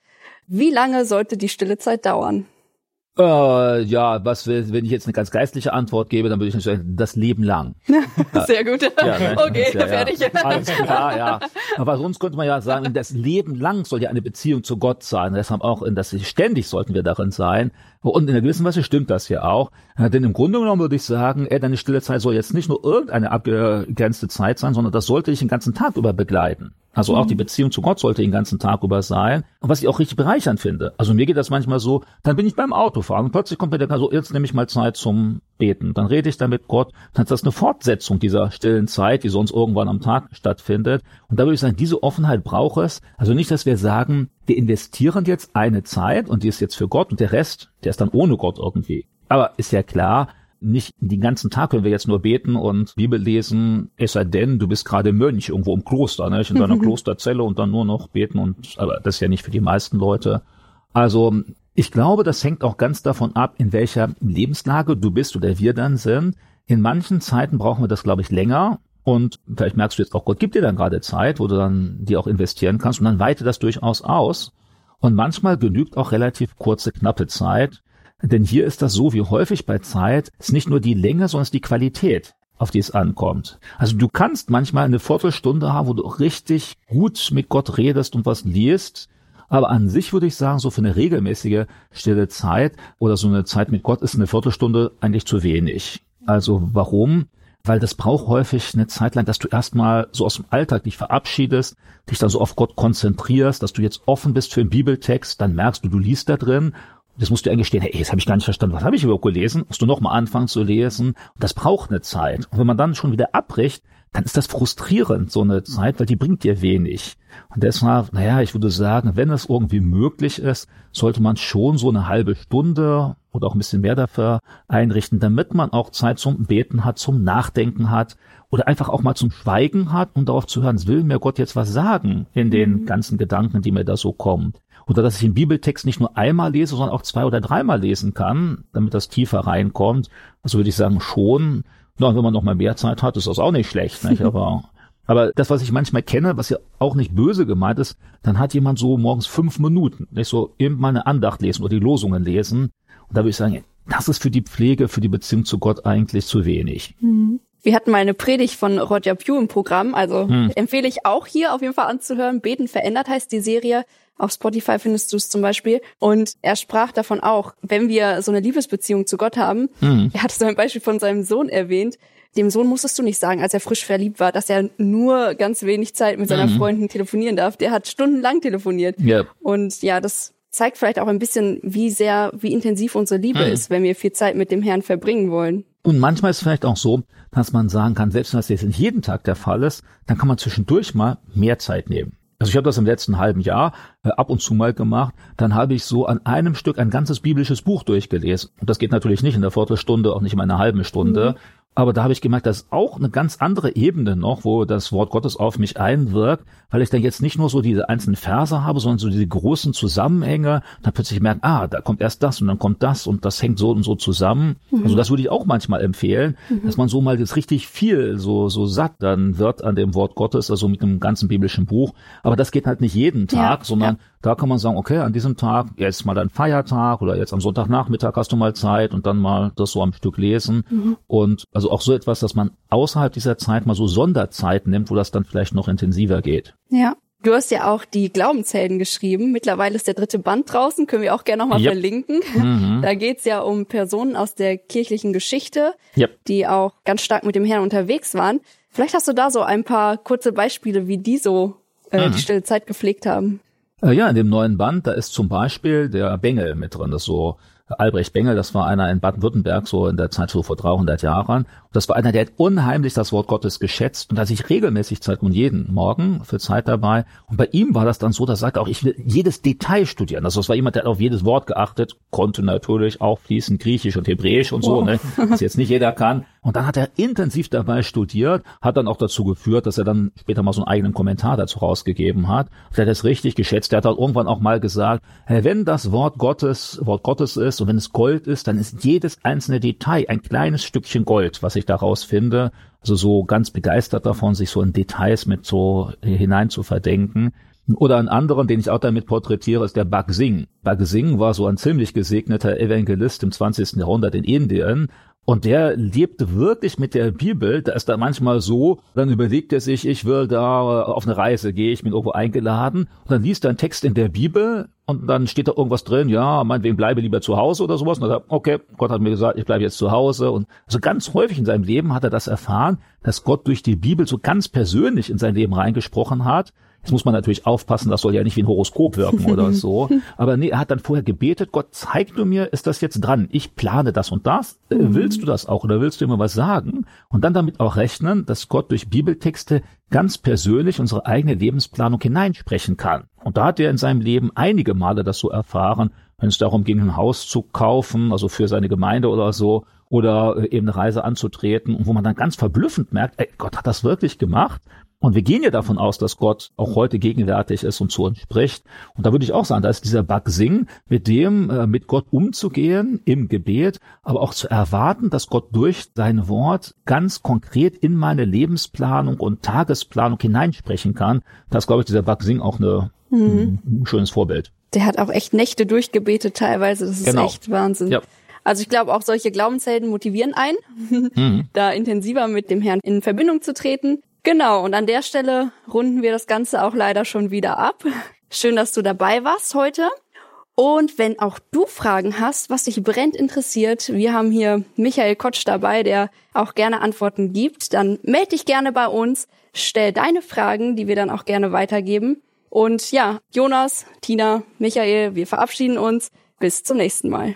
S1: Wie lange sollte die stille Zeit dauern?
S2: Äh, ja, was wenn ich jetzt eine ganz geistliche Antwort gebe, dann würde ich nicht sagen, das Leben lang.
S1: Sehr gut. Ja, ne? Okay, ja, fertig.
S2: Ja. Alles klar, ja. Aber sonst könnte man ja sagen, das Leben lang soll ja eine Beziehung zu Gott sein. Deshalb auch, in das ständig sollten wir darin sein. Und in einer gewissen Weise stimmt das ja auch. Denn im Grunde genommen würde ich sagen, ey, deine stille Zeit soll jetzt nicht nur irgendeine abgegrenzte Zeit sein, sondern das sollte dich den ganzen Tag über begleiten. Also mhm. auch die Beziehung zu Gott sollte den ganzen Tag über sein. Und was ich auch richtig bereichernd finde. Also mir geht das manchmal so, dann bin ich beim Autofahren und plötzlich kommt mir der, so, jetzt nehme ich mal Zeit zum Beten. Dann rede ich da mit Gott. Dann ist das eine Fortsetzung dieser stillen Zeit, die sonst irgendwann am Tag stattfindet. Und da würde ich sagen, diese Offenheit braucht es. Also nicht, dass wir sagen, wir investieren jetzt eine Zeit und die ist jetzt für Gott und der Rest, der ist dann ohne Gott irgendwie. Aber ist ja klar, nicht den ganzen Tag können wir jetzt nur beten und Bibel lesen, es sei denn, du bist gerade Mönch irgendwo im Kloster, ne? in deiner Klosterzelle und dann nur noch beten und, aber das ist ja nicht für die meisten Leute. Also, ich glaube, das hängt auch ganz davon ab, in welcher Lebenslage du bist oder wir dann sind. In manchen Zeiten brauchen wir das, glaube ich, länger. Und vielleicht merkst du jetzt auch, Gott gibt dir dann gerade Zeit, wo du dann die auch investieren kannst und dann weite das durchaus aus. Und manchmal genügt auch relativ kurze, knappe Zeit. Denn hier ist das so wie häufig bei Zeit, ist nicht nur die Länge, sondern ist die Qualität. auf die es ankommt. Also du kannst manchmal eine Viertelstunde haben, wo du richtig gut mit Gott redest und was liest. Aber an sich würde ich sagen, so für eine regelmäßige stille Zeit oder so eine Zeit mit Gott ist eine Viertelstunde eigentlich zu wenig. Also warum? Weil das braucht häufig eine Zeit lang, dass du erstmal so aus dem Alltag dich verabschiedest, dich dann so auf Gott konzentrierst, dass du jetzt offen bist für einen Bibeltext, dann merkst du, du liest da drin das musst du eigentlich stehen, hey, jetzt habe ich gar nicht verstanden, was habe ich überhaupt gelesen? Musst du nochmal anfangen zu lesen. Und das braucht eine Zeit. Und wenn man dann schon wieder abbricht, dann ist das frustrierend, so eine Zeit, weil die bringt dir wenig. Und deshalb, naja, ich würde sagen, wenn es irgendwie möglich ist, sollte man schon so eine halbe Stunde oder auch ein bisschen mehr dafür einrichten, damit man auch Zeit zum Beten hat, zum Nachdenken hat oder einfach auch mal zum Schweigen hat und darauf zu hören, will mir Gott jetzt was sagen in den mhm. ganzen Gedanken, die mir da so kommen. Oder dass ich den Bibeltext nicht nur einmal lese, sondern auch zwei oder dreimal lesen kann, damit das tiefer reinkommt. Also würde ich sagen, schon. Na, wenn man noch mal mehr Zeit hat, ist das auch nicht schlecht. Nicht? Aber, aber das, was ich manchmal kenne, was ja auch nicht böse gemeint ist, dann hat jemand so morgens fünf Minuten, nicht so eben mal eine Andacht lesen oder die Losungen lesen. Und da würde ich sagen, das ist für die Pflege, für die Beziehung zu Gott eigentlich zu wenig.
S1: Mhm. Wir hatten mal eine Predigt von Roger Pugh im Programm, also hm. empfehle ich auch hier auf jeden Fall anzuhören. Beten verändert heißt die Serie. Auf Spotify findest du es zum Beispiel. Und er sprach davon auch, wenn wir so eine Liebesbeziehung zu Gott haben, mhm. er hat so ein Beispiel von seinem Sohn erwähnt. Dem Sohn musstest du nicht sagen, als er frisch verliebt war, dass er nur ganz wenig Zeit mit seiner mhm. Freundin telefonieren darf. Der hat stundenlang telefoniert.
S2: Yep.
S1: Und ja, das zeigt vielleicht auch ein bisschen, wie sehr, wie intensiv unsere Liebe mhm. ist, wenn wir viel Zeit mit dem Herrn verbringen wollen.
S2: Und manchmal ist es vielleicht auch so, dass man sagen kann, selbst wenn das jetzt nicht jeden Tag der Fall ist, dann kann man zwischendurch mal mehr Zeit nehmen. Also ich habe das im letzten halben Jahr äh, ab und zu mal gemacht. Dann habe ich so an einem Stück ein ganzes biblisches Buch durchgelesen. Und das geht natürlich nicht in der Viertelstunde, auch nicht in einer halben Stunde. Mhm. Aber da habe ich gemerkt, das ist auch eine ganz andere Ebene noch, wo das Wort Gottes auf mich einwirkt, weil ich dann jetzt nicht nur so diese einzelnen Verse habe, sondern so diese großen Zusammenhänge. Dann plötzlich merke, ah, da kommt erst das und dann kommt das und das hängt so und so zusammen. Mhm. Also das würde ich auch manchmal empfehlen, mhm. dass man so mal jetzt richtig viel so, so satt dann wird an dem Wort Gottes, also mit einem ganzen biblischen Buch. Aber das geht halt nicht jeden Tag, ja, sondern ja. Da kann man sagen, okay, an diesem Tag, jetzt mal ein Feiertag oder jetzt am Sonntagnachmittag hast du mal Zeit und dann mal das so am Stück lesen. Mhm. Und also auch so etwas, dass man außerhalb dieser Zeit mal so Sonderzeiten nimmt, wo das dann vielleicht noch intensiver geht.
S1: Ja. Du hast ja auch die Glaubenshelden geschrieben. Mittlerweile ist der dritte Band draußen, können wir auch gerne nochmal yep. verlinken. Mhm. Da geht's ja um Personen aus der kirchlichen Geschichte, yep. die auch ganz stark mit dem Herrn unterwegs waren. Vielleicht hast du da so ein paar kurze Beispiele, wie die so äh, mhm. die stille Zeit gepflegt haben.
S2: Äh, ja, in dem neuen Band, da ist zum Beispiel der Bengel mit drin. Das ist so Albrecht Bengel, das war einer in Baden-Württemberg, so in der Zeit so vor 300 Jahren. Und das war einer, der hat unheimlich das Wort Gottes geschätzt und da sich regelmäßig Zeit und jeden Morgen für Zeit dabei. Und bei ihm war das dann so, dass er sagte auch, ich will jedes Detail studieren. Also es war jemand, der hat auf jedes Wort geachtet, konnte natürlich auch fließend Griechisch und Hebräisch und so, wow. ne, was jetzt nicht jeder kann. Und dann hat er intensiv dabei studiert, hat dann auch dazu geführt, dass er dann später mal so einen eigenen Kommentar dazu rausgegeben hat. Der hat das richtig geschätzt. Der hat dann irgendwann auch mal gesagt, wenn das Wort Gottes, Wort Gottes ist und wenn es Gold ist, dann ist jedes einzelne Detail ein kleines Stückchen Gold, was ich daraus finde. Also so ganz begeistert davon, sich so in Details mit so hinein zu verdenken. Oder einen anderen, den ich auch damit porträtiere, ist der Bhag Singh. Bhag Singh war so ein ziemlich gesegneter Evangelist im 20. Jahrhundert in Indien und der lebte wirklich mit der Bibel. Da ist da manchmal so, dann überlegt er sich, ich will da auf eine Reise, gehe ich bin irgendwo eingeladen. Und dann liest er einen Text in der Bibel und dann steht da irgendwas drin, ja, meinetwegen bleibe lieber zu Hause oder sowas. Und er sagt, okay, Gott hat mir gesagt, ich bleibe jetzt zu Hause. Und also ganz häufig in seinem Leben hat er das erfahren, dass Gott durch die Bibel so ganz persönlich in sein Leben reingesprochen hat. Jetzt muss man natürlich aufpassen, das soll ja nicht wie ein Horoskop wirken oder so. Aber nee, er hat dann vorher gebetet, Gott, zeig du mir, ist das jetzt dran? Ich plane das und das. Äh, mhm. Willst du das auch oder willst du immer was sagen? Und dann damit auch rechnen, dass Gott durch Bibeltexte ganz persönlich unsere eigene Lebensplanung hineinsprechen kann. Und da hat er in seinem Leben einige Male das so erfahren, wenn es darum ging, ein Haus zu kaufen, also für seine Gemeinde oder so, oder äh, eben eine Reise anzutreten, und wo man dann ganz verblüffend merkt, ey, Gott hat das wirklich gemacht. Und wir gehen ja davon aus, dass Gott auch heute gegenwärtig ist und zu uns spricht. Und da würde ich auch sagen, da ist dieser Bug Sing, mit dem, äh, mit Gott umzugehen im Gebet, aber auch zu erwarten, dass Gott durch sein Wort ganz konkret in meine Lebensplanung und Tagesplanung hineinsprechen kann. Das glaube ich, dieser Bug Sing auch eine, mhm. ein schönes Vorbild.
S1: Der hat auch echt Nächte durchgebetet teilweise. Das ist genau. echt Wahnsinn. Ja. Also ich glaube, auch solche Glaubenshelden motivieren einen, mhm. da intensiver mit dem Herrn in Verbindung zu treten. Genau, und an der Stelle runden wir das Ganze auch leider schon wieder ab. Schön, dass du dabei warst heute. Und wenn auch du Fragen hast, was dich brennend interessiert, wir haben hier Michael Kotsch dabei, der auch gerne Antworten gibt, dann melde dich gerne bei uns, stell deine Fragen, die wir dann auch gerne weitergeben. Und ja, Jonas, Tina, Michael, wir verabschieden uns. Bis zum nächsten Mal.